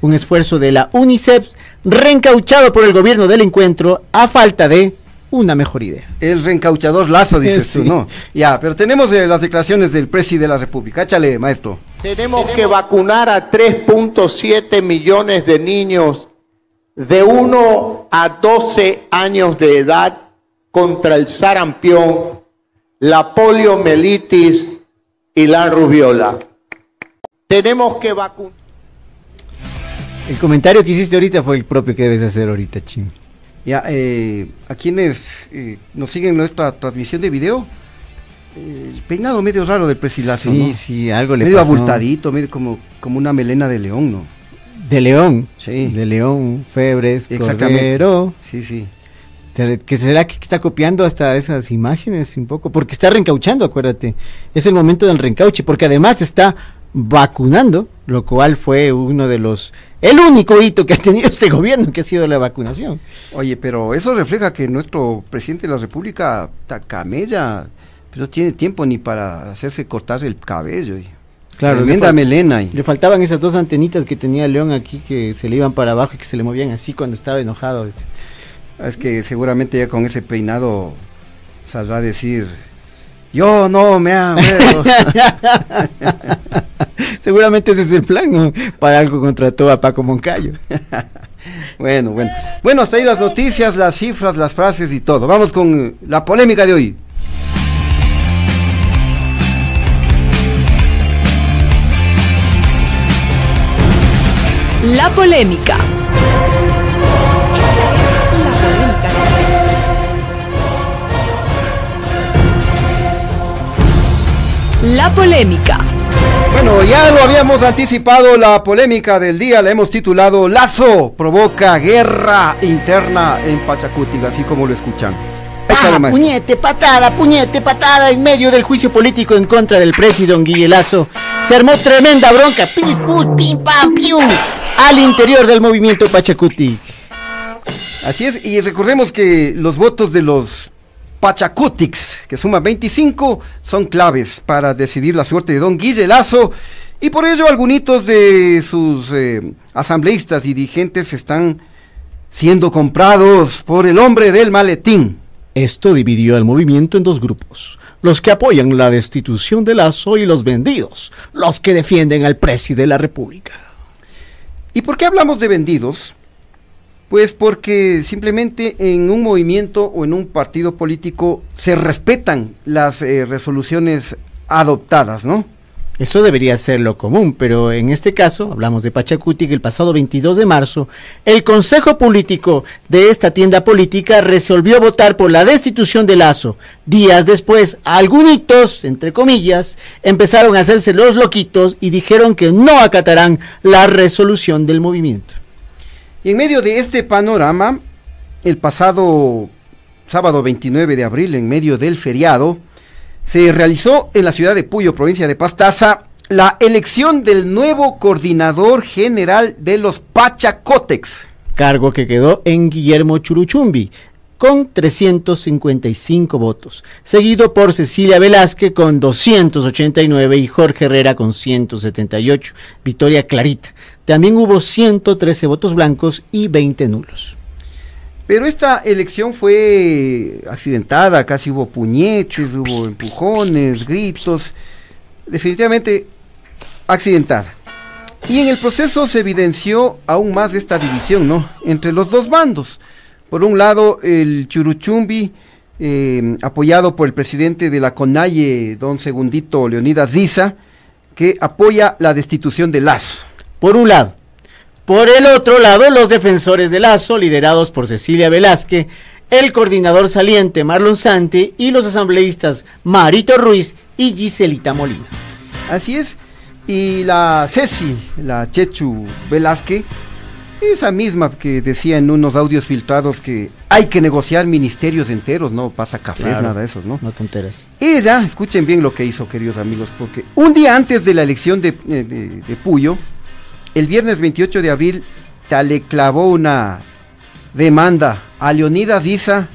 un esfuerzo de la UNICEF reencauchado por el gobierno del encuentro a falta de una mejor idea. El reencauchador lazo, dices Sí. tú, ¿no? Ya, pero tenemos eh, las declaraciones del presidente de la República. Échale, maestro. Tenemos que vacunar a 3.7 millones de niños de 1 a 12 años de edad contra el sarampión, la poliomielitis y la rubiola. Tenemos que vacunar. El comentario que hiciste ahorita fue el propio que debes hacer ahorita, ching. Ya, eh, a quienes eh, nos siguen en nuestra transmisión de video, el peinado medio raro del presilazo, Sí, ¿no? sí, algo le medio pasó. abultadito, medio como, como una melena de león, ¿no? De León. Sí. De León, Febres, Exactamente. Cordero. Sí, sí. ¿Será- ¿Que será que está copiando hasta esas imágenes un poco? Porque está reencauchando, acuérdate. Es el momento del reencauche, porque además está vacunando, lo cual fue uno de los... El único hito que ha tenido este gobierno, que ha sido la vacunación. Oye, pero eso refleja que nuestro presidente de la República está camella, pero no tiene tiempo ni para hacerse cortar el cabello. Claro, Tremenda melena. y- Le faltaban esas dos antenitas que tenía León aquí que se le iban para abajo y que se le movían así cuando estaba enojado. este. Es que seguramente ya con ese peinado saldrá a decir, yo no me ha muero". Seguramente ese es el plan, ¿no? Para algo contrató a Paco Moncayo. bueno, bueno. Bueno, hasta ahí las noticias, las cifras, las frases y todo. Vamos con la polémica de hoy. La polémica. Esta es la polémica. La polémica. Bueno, ya lo habíamos anticipado, la polémica del día la hemos titulado Lazo provoca guerra interna en Pachacútica, así como lo escuchan. Échale, Ah, puñete, patada, puñete, patada en medio del juicio político en contra del presidente Guillelazo. Se armó tremenda bronca, pis, pus, pim, pam, pium, al interior del movimiento Pachacutic. Así es, y recordemos que los votos de los Pachacutics, que suman 25, son claves para decidir la suerte de don Guille Lazo Y por ello algunos de sus eh, asambleístas y dirigentes están siendo comprados por el hombre del maletín. Esto dividió al movimiento en dos grupos, los que apoyan la destitución de Lazo y los vendidos, los que defienden al presidente de la República. ¿Y por qué hablamos de vendidos? Pues porque simplemente en un movimiento o en un partido político se respetan las eh, resoluciones adoptadas, ¿no? Eso debería ser lo común, pero en este caso, hablamos de Pachacuti, que el pasado 22 de marzo, el Consejo Político de esta tienda política resolvió votar por la destitución de Lazo. Días después, algunos, entre comillas, empezaron a hacerse los loquitos y dijeron que no acatarán la resolución del movimiento. Y en medio de este panorama, el pasado sábado 29 de abril, en medio del feriado, se realizó en la ciudad de Puyo, provincia de Pastaza, la elección del nuevo coordinador general de los Pachacotex. Cargo que quedó en Guillermo Churuchumbi, con 355 votos, seguido por Cecilia Velázquez con 289 y Jorge Herrera con 178. Victoria clarita. También hubo 113 votos blancos y 20 nulos. Pero esta elección fue accidentada, casi hubo puñetes, hubo empujones, gritos, definitivamente accidentada. Y en el proceso se evidenció aún más esta división, ¿no? Entre los dos bandos. Por un lado, el Churuchumbi, eh, apoyado por el presidente de la CONAIE, don Segundito Leonidas Diza, que apoya la destitución de Lazo. Por un lado. Por el otro lado, los defensores de Lazo, liderados por Cecilia Velázquez, el coordinador saliente Marlon Santi y los asambleístas Marito Ruiz y Giselita Molina. Así es. Y la Ceci, la Chechu Velázquez, esa misma que decía en unos audios filtrados que hay que negociar ministerios enteros, no pasa cafés, Claro, nada de esos, ¿no? No te enteras. Ella, escuchen bien lo que hizo, queridos amigos, porque un día antes de la elección de, de- de- de Puyo, el viernes 28 de abril, le clavó una demanda a Leonidas Isa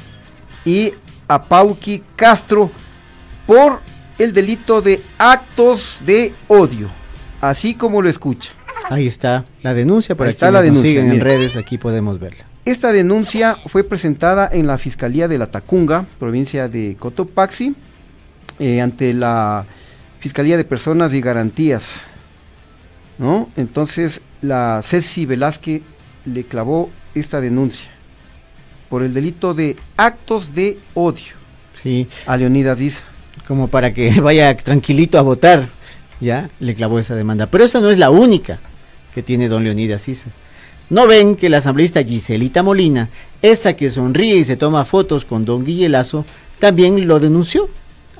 y a Pauqui Castro por el delito de actos de odio, así como lo escucha. Ahí está la denuncia, para Ahí está la denuncia, siguen en redes, aquí podemos verla. Esta denuncia fue presentada en la Fiscalía de la Tacunga, provincia de Cotopaxi, eh, ante la Fiscalía de Personas y Garantías. ¿No? Entonces, la Ceci Velázquez le clavó esta denuncia por el delito de actos de odio Sí, a Leonidas Diza. como para que vaya tranquilito a votar, ya le clavó esa demanda. Pero esa no es la única que tiene don Leonidas Isa. No ven que la asambleísta Giselita Molina, esa que sonríe y se toma fotos con don Guillelazo, también lo denunció.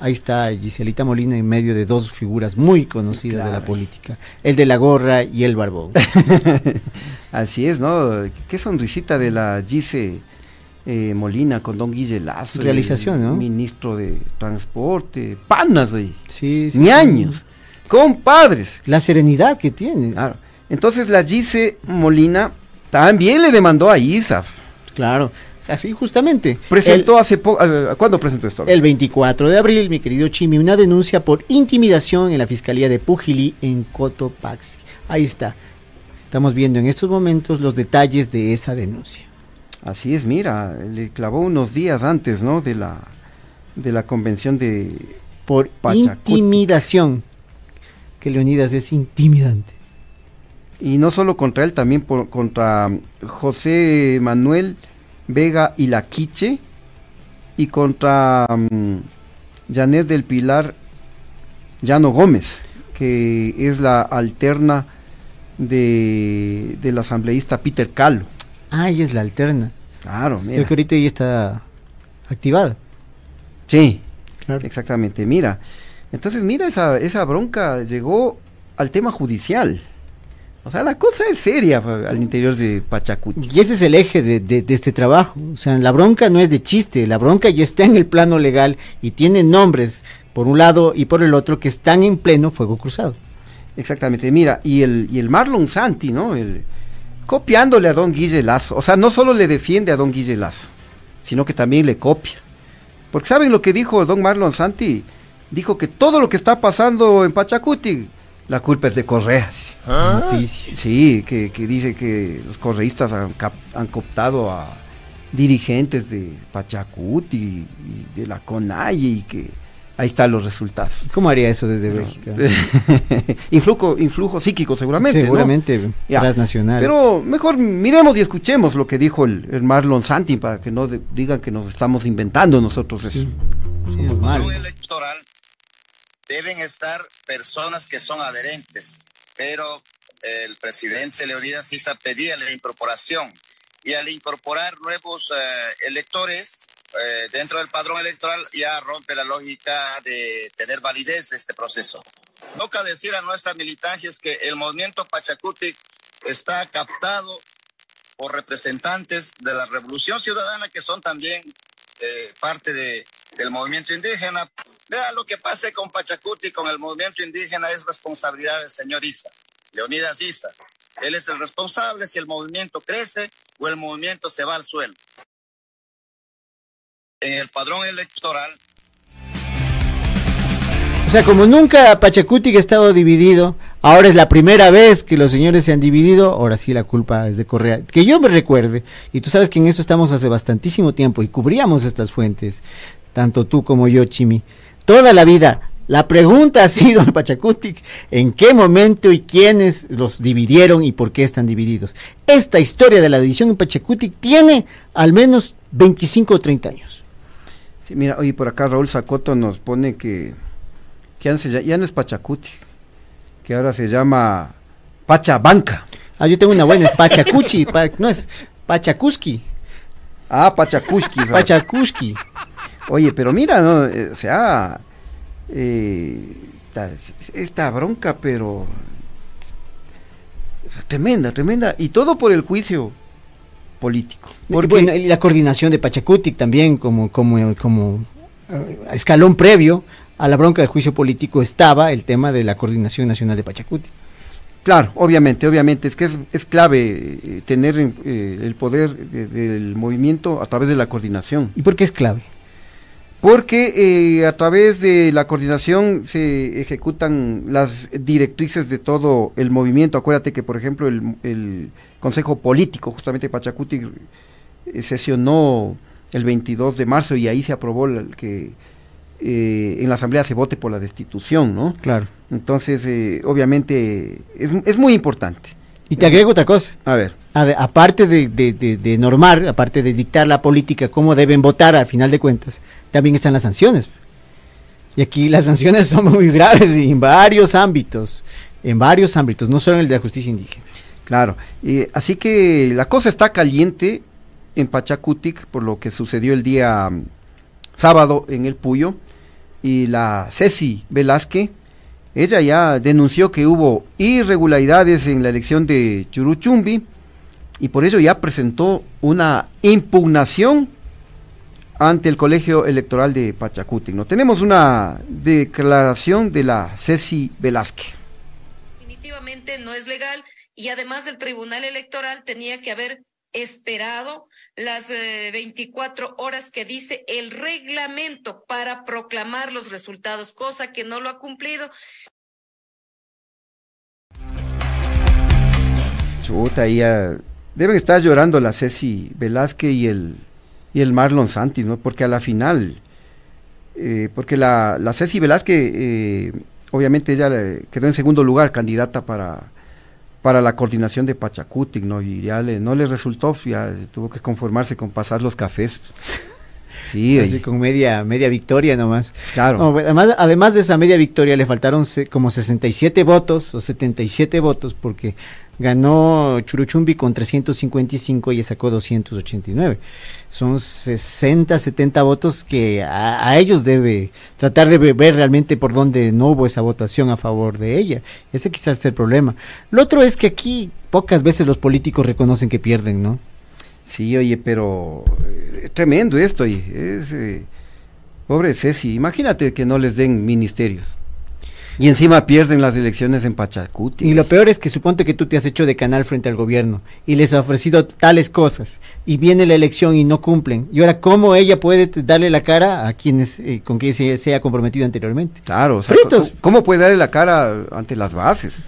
Ahí está Giselita Molina en medio de dos figuras muy conocidas de la política, el de la gorra y el barbón. Así es, ¿no? Qué sonrisita de la Gise eh, Molina con Don Guille Lazo. Realización, ¿no? Ministro de Transporte. Panas ahí. Sí, sí, Ñaños. sí. Compadres. La serenidad que tiene. Claro. Entonces la Gise Molina también le demandó a ISAF. Claro, así justamente. Presentó hace poco. ¿Cuándo presentó esto? El 24 de abril, mi querido Chimi, una denuncia por intimidación en la Fiscalía de Pujilí en Cotopaxi. Ahí está. Estamos viendo en estos momentos los detalles de esa denuncia. Así es, mira, le clavó unos días antes, ¿no? De la, de la convención de Por Pachacuti. intimidación. Que Leonidas es intimidante. Y no solo contra él, también por, contra José Manuel Vega y la Quiche y contra mm, Janet del Pilar Llano Gómez, que es la alterna de, del asambleísta Peter Calo. Ah, ella es la alterna. Claro, Creo mira. que ahorita ya está activada. Sí, Claro. exactamente, mira. Entonces, mira, esa, esa bronca llegó al tema judicial. O sea, la cosa es seria al interior de Pachacuti. Y ese es el eje de, de- de este trabajo. O sea, la bronca no es de chiste, la bronca ya está en el plano legal y tiene nombres por un lado y por el otro que están en pleno fuego cruzado. Exactamente, mira, y el, y el Marlon Santi, ¿no? El, copiándole a don Guille Lazo. O sea, no solo le defiende a don Guille Lazo, sino que también le copia. Porque ¿saben lo que dijo don Marlon Santi? Dijo que todo lo que está pasando en Pachacuti La culpa es de Correa. ¿Ah? Noticia. Sí, que, que dice que los correístas han, cap- han cooptado a dirigentes de Pachacuti y, y de la CONAI y que ahí están los resultados. ¿Cómo haría eso desde Bélgica? influjo, influjo psíquico seguramente. ¿no? Seguramente Ya. transnacional. Pero mejor miremos y escuchemos lo que dijo el, el Marlon Santi para que no de- digan que nos estamos inventando nosotros eso. Somos malos. electoral deben estar personas que son adherentes, pero el presidente Leonidas Issa pedía la incorporación y al incorporar nuevos eh, electores eh, dentro del padrón electoral ya rompe la lógica de tener validez de este proceso. Toca decir a nuestra militancia es que el movimiento Pachacutic está captado por representantes de la Revolución Ciudadana que son también eh, parte de, del movimiento indígena. Vea lo que pase con Pachacuti, con el movimiento indígena, es responsabilidad del señor Isa, Leonidas Isa. Él es el responsable si el movimiento crece o el movimiento se va al suelo. En el padrón electoral O sea, como nunca Pachacutic ha estado dividido, ahora es la primera vez que los señores se han dividido, ahora sí la culpa es de Correa. Que yo me recuerde, y tú sabes que en esto estamos hace bastantísimo tiempo y cubríamos estas fuentes, tanto tú como yo, Chimi. Toda la vida, la pregunta ha sido Pachacutic, ¿en qué momento y quiénes los dividieron y por qué están divididos? Esta historia de la división en Pachacutic tiene al menos 25 o 30 años. Sí, mira, oye, por acá Raúl Sacoto nos pone que, que ya, no se lla- ya no es Pachacuti, que ahora se llama Pachabanca. Ah, yo tengo una buena, es Pachacuchi, pa- no es Pachacuski. Ah, Pachacuski. Pachacuski. Oye, pero mira, ¿no? Eh, o sea, eh, esta, esta bronca, pero o sea, tremenda, tremenda, y todo por el juicio político. Porque bueno, y la coordinación de Pachacutic también como, como, como eh, escalón previo a la bronca del juicio político estaba el tema de la coordinación nacional de Pachacutic. Claro, obviamente, obviamente, es que es, es clave eh, tener eh, el poder de- del movimiento a través de la coordinación. ¿Y por qué es clave? Porque eh, a través de la coordinación se ejecutan las directrices de todo el movimiento. Acuérdate que, por ejemplo, el, el Consejo Político, justamente Pachacuti, eh, sesionó el 22 de marzo y ahí se aprobó la- que eh, en la Asamblea se vote por la destitución, ¿no? Claro. Entonces, eh, obviamente, es, es muy importante. Y te agrego otra cosa. A ver. Aparte de, de- de- de normar, aparte de dictar la política, cómo deben votar al final de cuentas, también están las sanciones. Y aquí las sanciones son muy graves en varios ámbitos, en varios ámbitos, no solo en el de la justicia indígena. Claro, eh, así que la cosa está caliente en Pachacutic por lo que sucedió el día mm, sábado en el Puyo y la Ceci Velázquez, ella ya denunció que hubo irregularidades en la elección de Churuchumbi y por ello ya presentó una impugnación ante el Colegio Electoral de Pachacutic. ¿no? Tenemos una declaración de la Ceci Velázquez. definitivamente no es legal y además el Tribunal Electoral tenía que haber esperado las eh, 24 horas que dice el reglamento para proclamar los resultados, cosa que no lo ha cumplido. Chuta, ahí ah, deben estar llorando la Ceci Velázquez y el, y el Marlon Santis, ¿no? Porque a la final, eh, porque la, la Ceci Velázquez, eh, obviamente ella eh, quedó en segundo lugar, candidata para, para la coordinación de Pachacutic, ¿no? Y ya le, no le resultó, ya tuvo que conformarse con pasar los cafés. Sí, Así con media, media victoria nomás. Claro. No, además, además de esa media victoria, le faltaron se- como 67 votos o 77 votos porque ganó Churuchumbi con 355 y sacó 289. Son 60, 70 votos que a, ellos debe tratar de ve- ver realmente por dónde no hubo esa votación a favor de ella. Ese quizás es el problema. Lo otro es que aquí pocas veces los políticos reconocen que pierden, ¿no? Sí, oye, pero eh, tremendo esto, oye, eh, pobre Ceci, imagínate que no les den ministerios. Y encima pierden las elecciones en Pachacuti. Y lo peor es que suponte que tú te has hecho de canal frente al gobierno y les ha ofrecido tales cosas y viene la elección y no cumplen. Y ahora, ¿cómo ella puede darle la cara a quienes eh, con quien se, se ha comprometido anteriormente? Claro, o sea, Fritos. ¿cómo- ¿Cómo puede darle la cara ante las bases?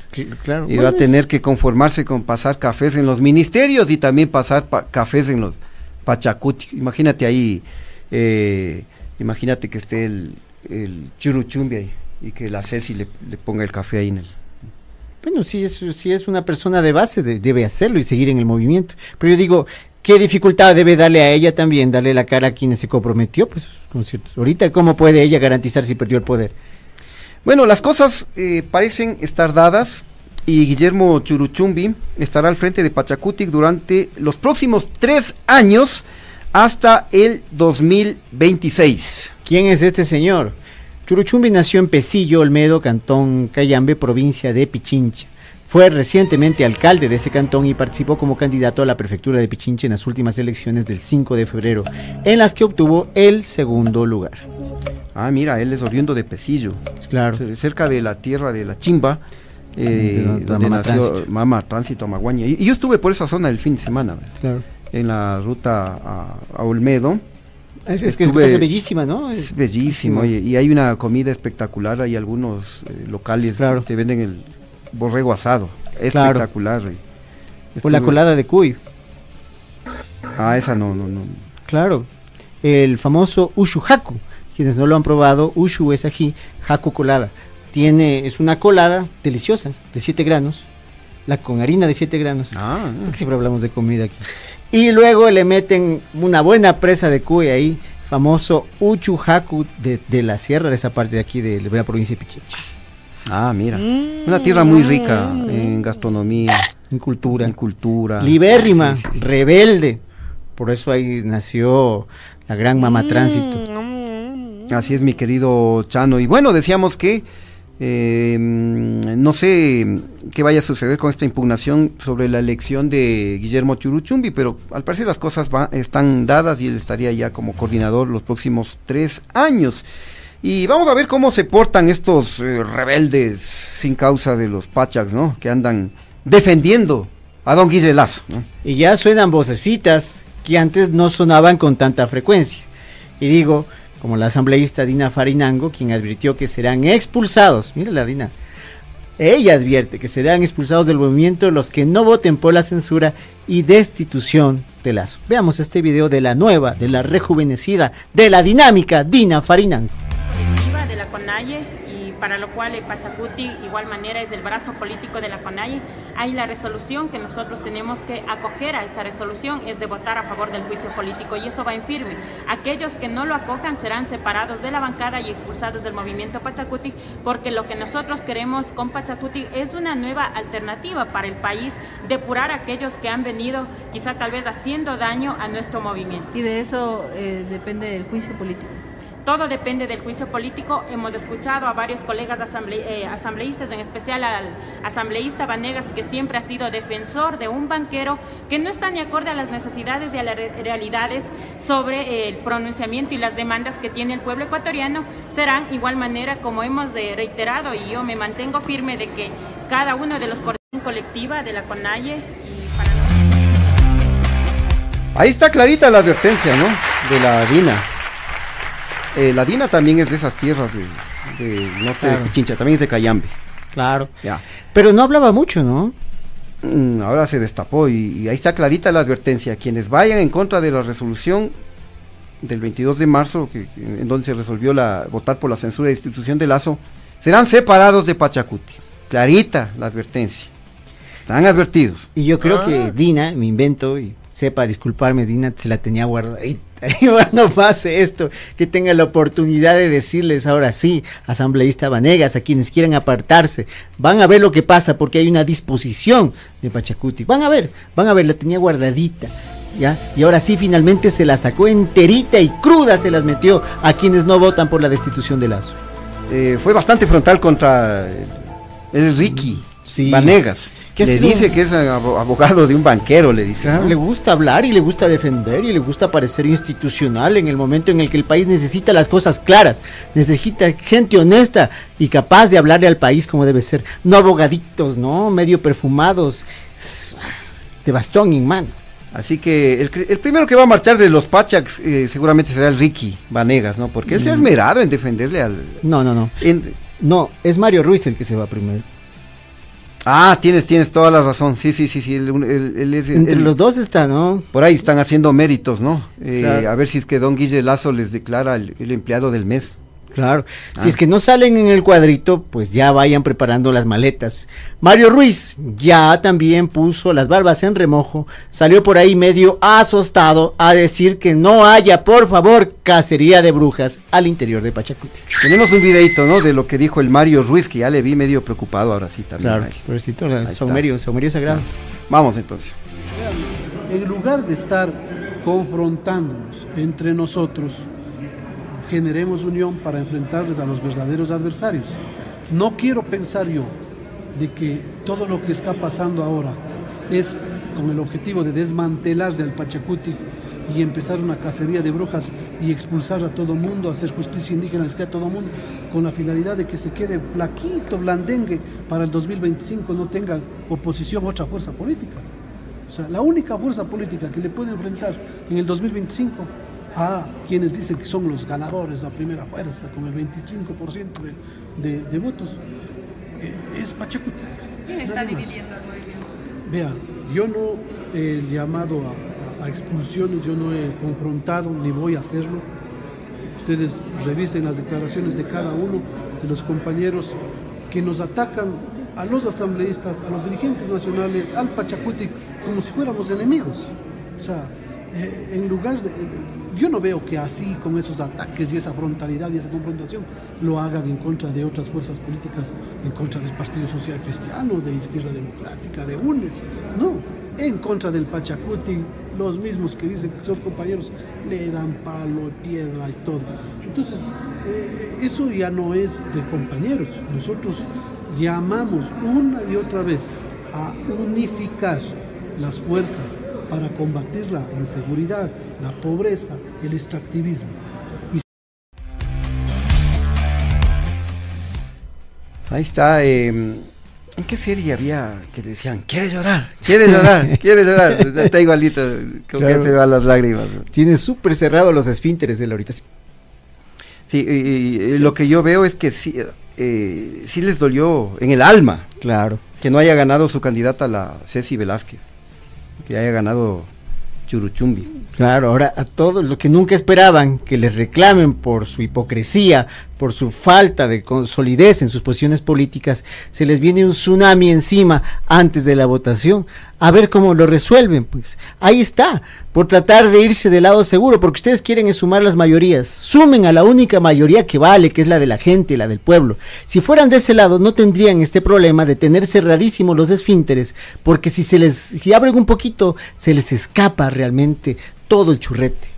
Claro. Y va a tener que conformarse con pasar cafés en los ministerios y también pasar pa- cafés en los Pachacuti. Imagínate ahí, eh, imagínate que esté el, el churuchumbi ahí y que la Ceci le, le ponga el café ahí en el... Bueno, si es, si es una persona de base, de- debe hacerlo y seguir en el movimiento. Pero yo digo, ¿qué dificultad debe darle a ella también, darle la cara a quienes se comprometió? Pues, con ciertos. Ahorita, ¿cómo puede ella garantizar si perdió el poder? Bueno, las cosas eh, parecen estar dadas y Guillermo Churuchumbi estará al frente de Pachacutic durante los próximos tres años hasta el 2026. ¿Quién es este señor? Churuchumbi nació en Pesillo, Olmedo, Cantón Cayambe, provincia de Pichincha. Fue recientemente alcalde de ese cantón y participó como candidato a la prefectura de Pichincha en las últimas elecciones del 5 de febrero, en las que obtuvo el segundo lugar. Ah, mira, él es oriundo de Pesillo. Claro. Cerca de la tierra de la Chimba, eh, De la- de donde Mama nació Tránsito. Mama Tránsito Maguaña. Y, y yo estuve por esa zona el fin de semana. Claro. en la ruta a, a Olmedo. Es, es que es, Estuve- es bellísima, ¿no? Es bellísimo, oye, y hay una comida espectacular, hay algunos eh, locales que te venden el borrego asado, Claro. espectacular. oye. O la colada de cuy. Ah, esa no, no, no. Claro. El famoso Ushu Haku. Quienes no lo han probado, Ushu es ají, Haku colada. Tiene, es una colada deliciosa, de 7 granos. La con harina de 7 granos. Ah, siempre hablamos de comida aquí. Y luego le meten una buena presa de cuy ahí, famoso Uchu Haku de, de la sierra, de esa parte de aquí de la provincia de Pichincha. Ah, mira. Una tierra muy rica en gastronomía. En cultura. En cultura. Libérrima, Sí, sí. rebelde. Por eso ahí nació la gran Mama Tránsito. Así es, mi querido Chano. Y bueno, decíamos que eh, no sé qué vaya a suceder con esta impugnación sobre la elección de Guillermo Churuchumbi, pero al parecer las cosas están dadas y él estaría ya como coordinador los próximos tres años. Y vamos a ver cómo se portan estos eh, rebeldes sin causa de los Pachaks, ¿no? Que andan defendiendo a don Guille Lazo. Y ya suenan vocecitas que antes no sonaban con tanta frecuencia. Y digo, como la asambleísta Dina Farinango, quien advirtió que serán expulsados, mira la Dina, ella advierte que serán expulsados del movimiento los que no voten por la censura y destitución de Lazo. Veamos este video de la nueva, de la rejuvenecida, de la dinámica Dina Farinango. Para lo cual el Pachacuti igual manera es el brazo político de la CONAIE. Hay la resolución que nosotros tenemos que acoger a esa resolución es de votar a favor del juicio político y eso va en firme. Aquellos que no lo acojan serán separados de la bancada y expulsados del movimiento Pachacuti porque lo que nosotros queremos con Pachacuti es una nueva alternativa para el país, depurar a aquellos que han venido quizá tal vez haciendo daño a nuestro movimiento. Y de eso eh, depende del juicio político. Todo depende del juicio político. Hemos escuchado a varios colegas eh, asambleístas, en especial al asambleísta Vanegas, que siempre ha sido defensor de un banquero que no está ni acorde a las necesidades y a las re- realidades sobre eh, el pronunciamiento y las demandas que tiene el pueblo ecuatoriano. Serán igual manera como hemos eh, reiterado y yo me mantengo firme de que cada uno de los coordinación colectiva de la CONAIE y Ahí está clarita la advertencia, ¿no? De la Dina. Eh, la Dina también es de esas tierras de, de norte Claro. de Pichincha, también es de Cayambe. Claro. Ya. Pero no hablaba mucho, ¿no? Mm, ahora se destapó y, y ahí está clarita la advertencia. Quienes vayan en contra de la resolución del 22 de marzo, que, en donde se resolvió la, votar por la censura y destitución de Lazo, serán separados de Pachacuti. Clarita la advertencia. Están advertidos. Y yo creo que Dina, me invento y sepa disculparme, Dina se la tenía guardadita. Y bueno, pase esto, que tenga la oportunidad de decirles ahora sí, asambleísta Vanegas, a quienes quieran apartarse, van a ver lo que pasa porque hay una disposición de Pachacuti. Van a ver, van a ver, la tenía guardadita. ¿Ya? Y ahora sí, finalmente se la sacó enterita y cruda, se las metió a quienes no votan por la destitución de Lazo. Eh, fue bastante frontal contra el, el Ricky Vanegas. ¿Qué ha le sido? dice que es abo- abogado de un banquero, le dice. Claro, ¿no? le gusta hablar y le gusta defender y le gusta parecer institucional en el momento en el que el país necesita las cosas claras, necesita gente honesta y capaz de hablarle al país como debe ser, no abogaditos, no medio perfumados, de bastón en mano. Así que el primero que va a marchar de los Pachacs eh, seguramente será el Ricky Vanegas, ¿no? Porque él se ha Mm. esmerado en defenderle al... No, no, no. No, es Mario Ruiz el que se va primero. Ah, tienes, tienes toda la razón. Sí, sí, sí, sí. Él- él es, Entre los dos está, ¿no? Por ahí están haciendo méritos, ¿no? Eh, Claro. A ver si es que don Guille Lazo les declara el, el empleado del mes. Claro. Ah. Si es que no salen en el cuadrito, pues ya vayan preparando las maletas. Mario Ruiz ya también puso las barbas en remojo, salió por ahí medio asostado a decir que no haya, por favor, cacería de brujas al interior de Pachacuti. Tenemos un videito, ¿no? De lo que dijo el Mario Ruiz, que ya le vi medio preocupado ahora sí también. Claro, pobrecito, saumerio, sagrado. Vamos entonces. En lugar de estar confrontándonos entre nosotros, generemos unión para enfrentarles a los verdaderos adversarios. No quiero pensar yo de que todo lo que está pasando ahora es con el objetivo de desmantelar del Pachacuti y empezar una cacería de brujas y expulsar a todo mundo, hacer justicia indígena es que a todo mundo, con la finalidad de que se quede flaquito, blandengue, para el 2025 no tenga oposición otra fuerza política. O sea, la única fuerza política que le puede enfrentar en el 2025 a quienes dicen que son los ganadores, la primera fuerza, con el 25% de, de- de votos, eh, es Pachacuti. ¿Quién está Nada más. dividiendo el movimiento? Vea, yo no he llamado a, a- a expulsiones, yo no he confrontado ni voy a hacerlo. Ustedes revisen las declaraciones de cada uno de los compañeros que nos atacan a los asambleístas, a los dirigentes nacionales, al Pachacuti, como si fuéramos enemigos. O sea, eh, en lugar de... Yo no veo que así, con esos ataques y esa frontalidad y esa confrontación, lo hagan en contra de otras fuerzas políticas, en contra del Partido Social Cristiano, de Izquierda Democrática, de UNES. No, en contra del Pachacuti, los mismos que dicen que sus compañeros le dan palo, piedra y todo. Entonces, eh, eso ya no es de compañeros. Nosotros llamamos una y otra vez a unificar las fuerzas para combatir la inseguridad, la pobreza, el extractivismo. Ahí está. eh, ¿En qué serie había que decían, ¿quieres llorar? ¿Quieres llorar? ¿Quieres llorar? Está igualito, con Claro. que se van las lágrimas. Tiene súper cerrado los esfínteres de él ahorita. Sí, y, y- y lo que yo veo es que sí, eh, sí les dolió en el alma. Claro. Que no haya ganado su candidata, la Ceci Velázquez. Que haya ganado Churuchumbi. Claro, ahora a todos los que nunca esperaban que les reclamen por su hipocresía, por su falta de solidez en sus posiciones políticas, se les viene un tsunami encima antes de la votación. A ver cómo lo resuelven, pues. Ahí está, por tratar de irse del lado seguro, porque ustedes quieren sumar las mayorías. Sumen a la única mayoría que vale, que es la de la gente, la del pueblo. Si fueran de ese lado, no tendrían este problema de tener cerradísimos los esfínteres, porque si se les, si abren un poquito, se les escapa realmente todo el churrete.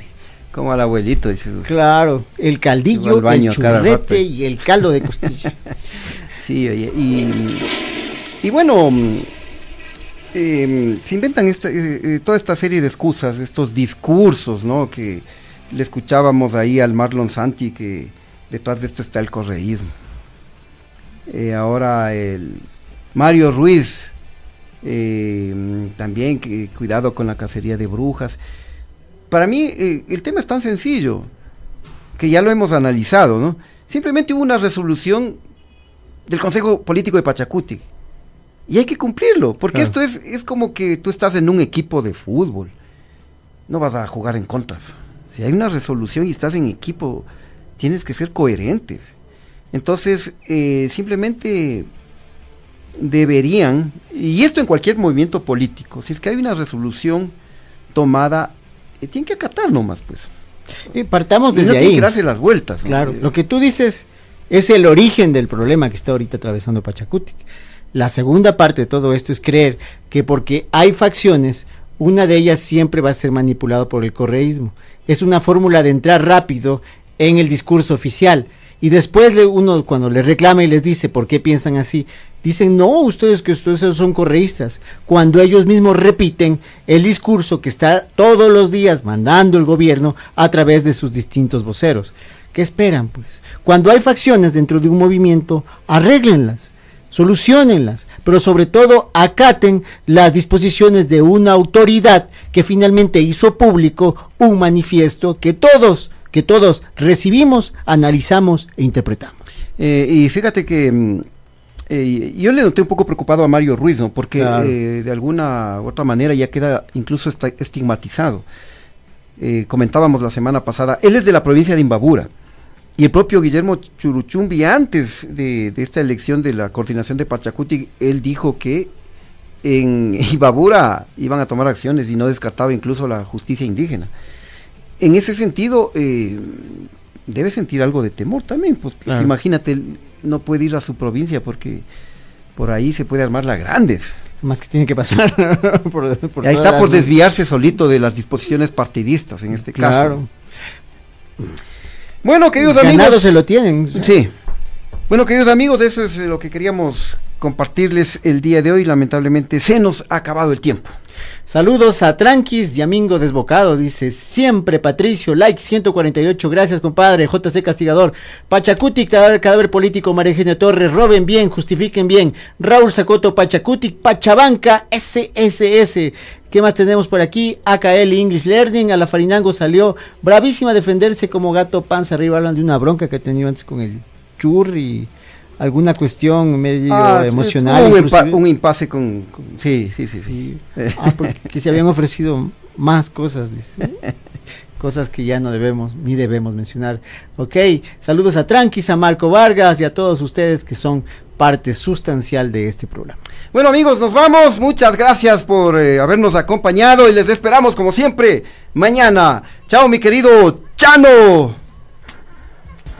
Como al abuelito, dices. Claro, el caldillo, al baño el rato. churrete y el caldo de costilla. Sí, oye, y, y bueno, mm, eh, se inventan esta, eh, eh, toda esta serie de excusas, estos discursos, ¿no? Que le escuchábamos ahí al Marlon Santi, que detrás de esto está el correísmo. Eh, ahora el Mario Ruiz, mm, también, que cuidado con la cacería de brujas. Para mí eh, el tema es tan sencillo, que ya lo hemos analizado, ¿no? Simplemente hubo una resolución del Consejo Político de Pachacuti. Y hay que cumplirlo, porque Claro. esto es, es como que tú estás en un equipo de fútbol. No vas a jugar en contra. Si hay una resolución y estás en equipo, tienes que ser coherente. Entonces, eh, simplemente deberían, y esto en cualquier movimiento político, si es que hay una resolución tomada, eh, tienen que acatar nomás, pues. Y partamos Y desde tiene ahí. que darse las vueltas. ¿no? Claro, lo que tú dices es el origen del problema que está ahorita atravesando Pachacutic. La segunda parte de todo esto es creer que porque hay facciones, una de ellas siempre va a ser manipulada por el correísmo. Es una fórmula de entrar rápido en el discurso oficial Y después le- uno cuando les reclama y les dice por qué piensan así, dicen, no, ustedes que ustedes son correístas, cuando ellos mismos repiten el discurso que está todos los días mandando el gobierno a través de sus distintos voceros. ¿Qué esperan, pues? Cuando hay facciones dentro de un movimiento, arréglenlas, solucionenlas, pero sobre todo acaten las disposiciones de una autoridad que finalmente hizo público un manifiesto que todos, que todos recibimos, analizamos e interpretamos. Eh, y fíjate que mm, eh, yo le noté un poco preocupado a Mario Ruiz, ¿no? Porque Claro. eh, de alguna u otra manera ya queda incluso estigmatizado. Eh, comentábamos la semana pasada, él es de la provincia de Imbabura. Y el propio Guillermo Churuchumbi, antes de, de esta elección de la coordinación de Pachacuti, él dijo que en Imbabura iban a tomar acciones y no descartaba incluso la justicia indígena. En ese sentido, eh, debe sentir algo de temor también, pues Claro. imagínate, no puede ir a su provincia porque por ahí se puede armar la grande. Más que tiene que pasar. por, por ahí está por las- desviarse solito de las disposiciones partidistas en este Claro. caso. Bueno, queridos Ganado amigos. se lo tienen. Sí. Bueno, queridos amigos, eso es lo que queríamos compartirles el día de hoy. Lamentablemente se nos ha acabado el tiempo. Saludos a Tranquis, Yamingo Desbocado, dice siempre Patricio, like 148, gracias compadre, JC Castigador, Pachacutic, cadáver, cadáver político, María Eugenia Torres, roben bien, justifiquen bien, Raúl Sacoto, Pachacutic, Pachabanca, SSS, ¿qué más tenemos por aquí? AKL English Learning, a la Farinango salió bravísima a defenderse como gato panza arriba, hablan de una bronca que ha tenido antes con el churri, alguna cuestión medio Ah, emocional. Un, impasse con, con- Sí, sí, sí. sí. Ah, porque se habían ofrecido más cosas, dice. Cosas que ya no debemos, ni debemos mencionar. Ok, saludos a Tranquis, a Marco Vargas y a todos ustedes que son parte sustancial de este programa. Bueno amigos, nos vamos. Muchas gracias por eh, habernos acompañado y les esperamos como siempre mañana. Chao mi querido Chano.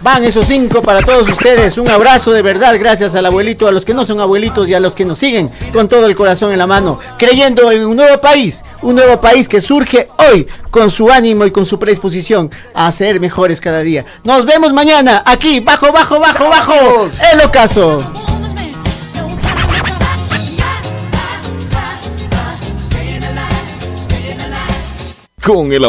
Van esos cinco para todos ustedes. Un abrazo de verdad, gracias al abuelito, a los que no son abuelitos y a los que nos siguen con todo el corazón en la mano, creyendo en un nuevo país, un nuevo país que surge hoy con su ánimo y con su predisposición a ser mejores cada día. Nos vemos mañana aquí, bajo, bajo, bajo, bajo, el ocaso. Con el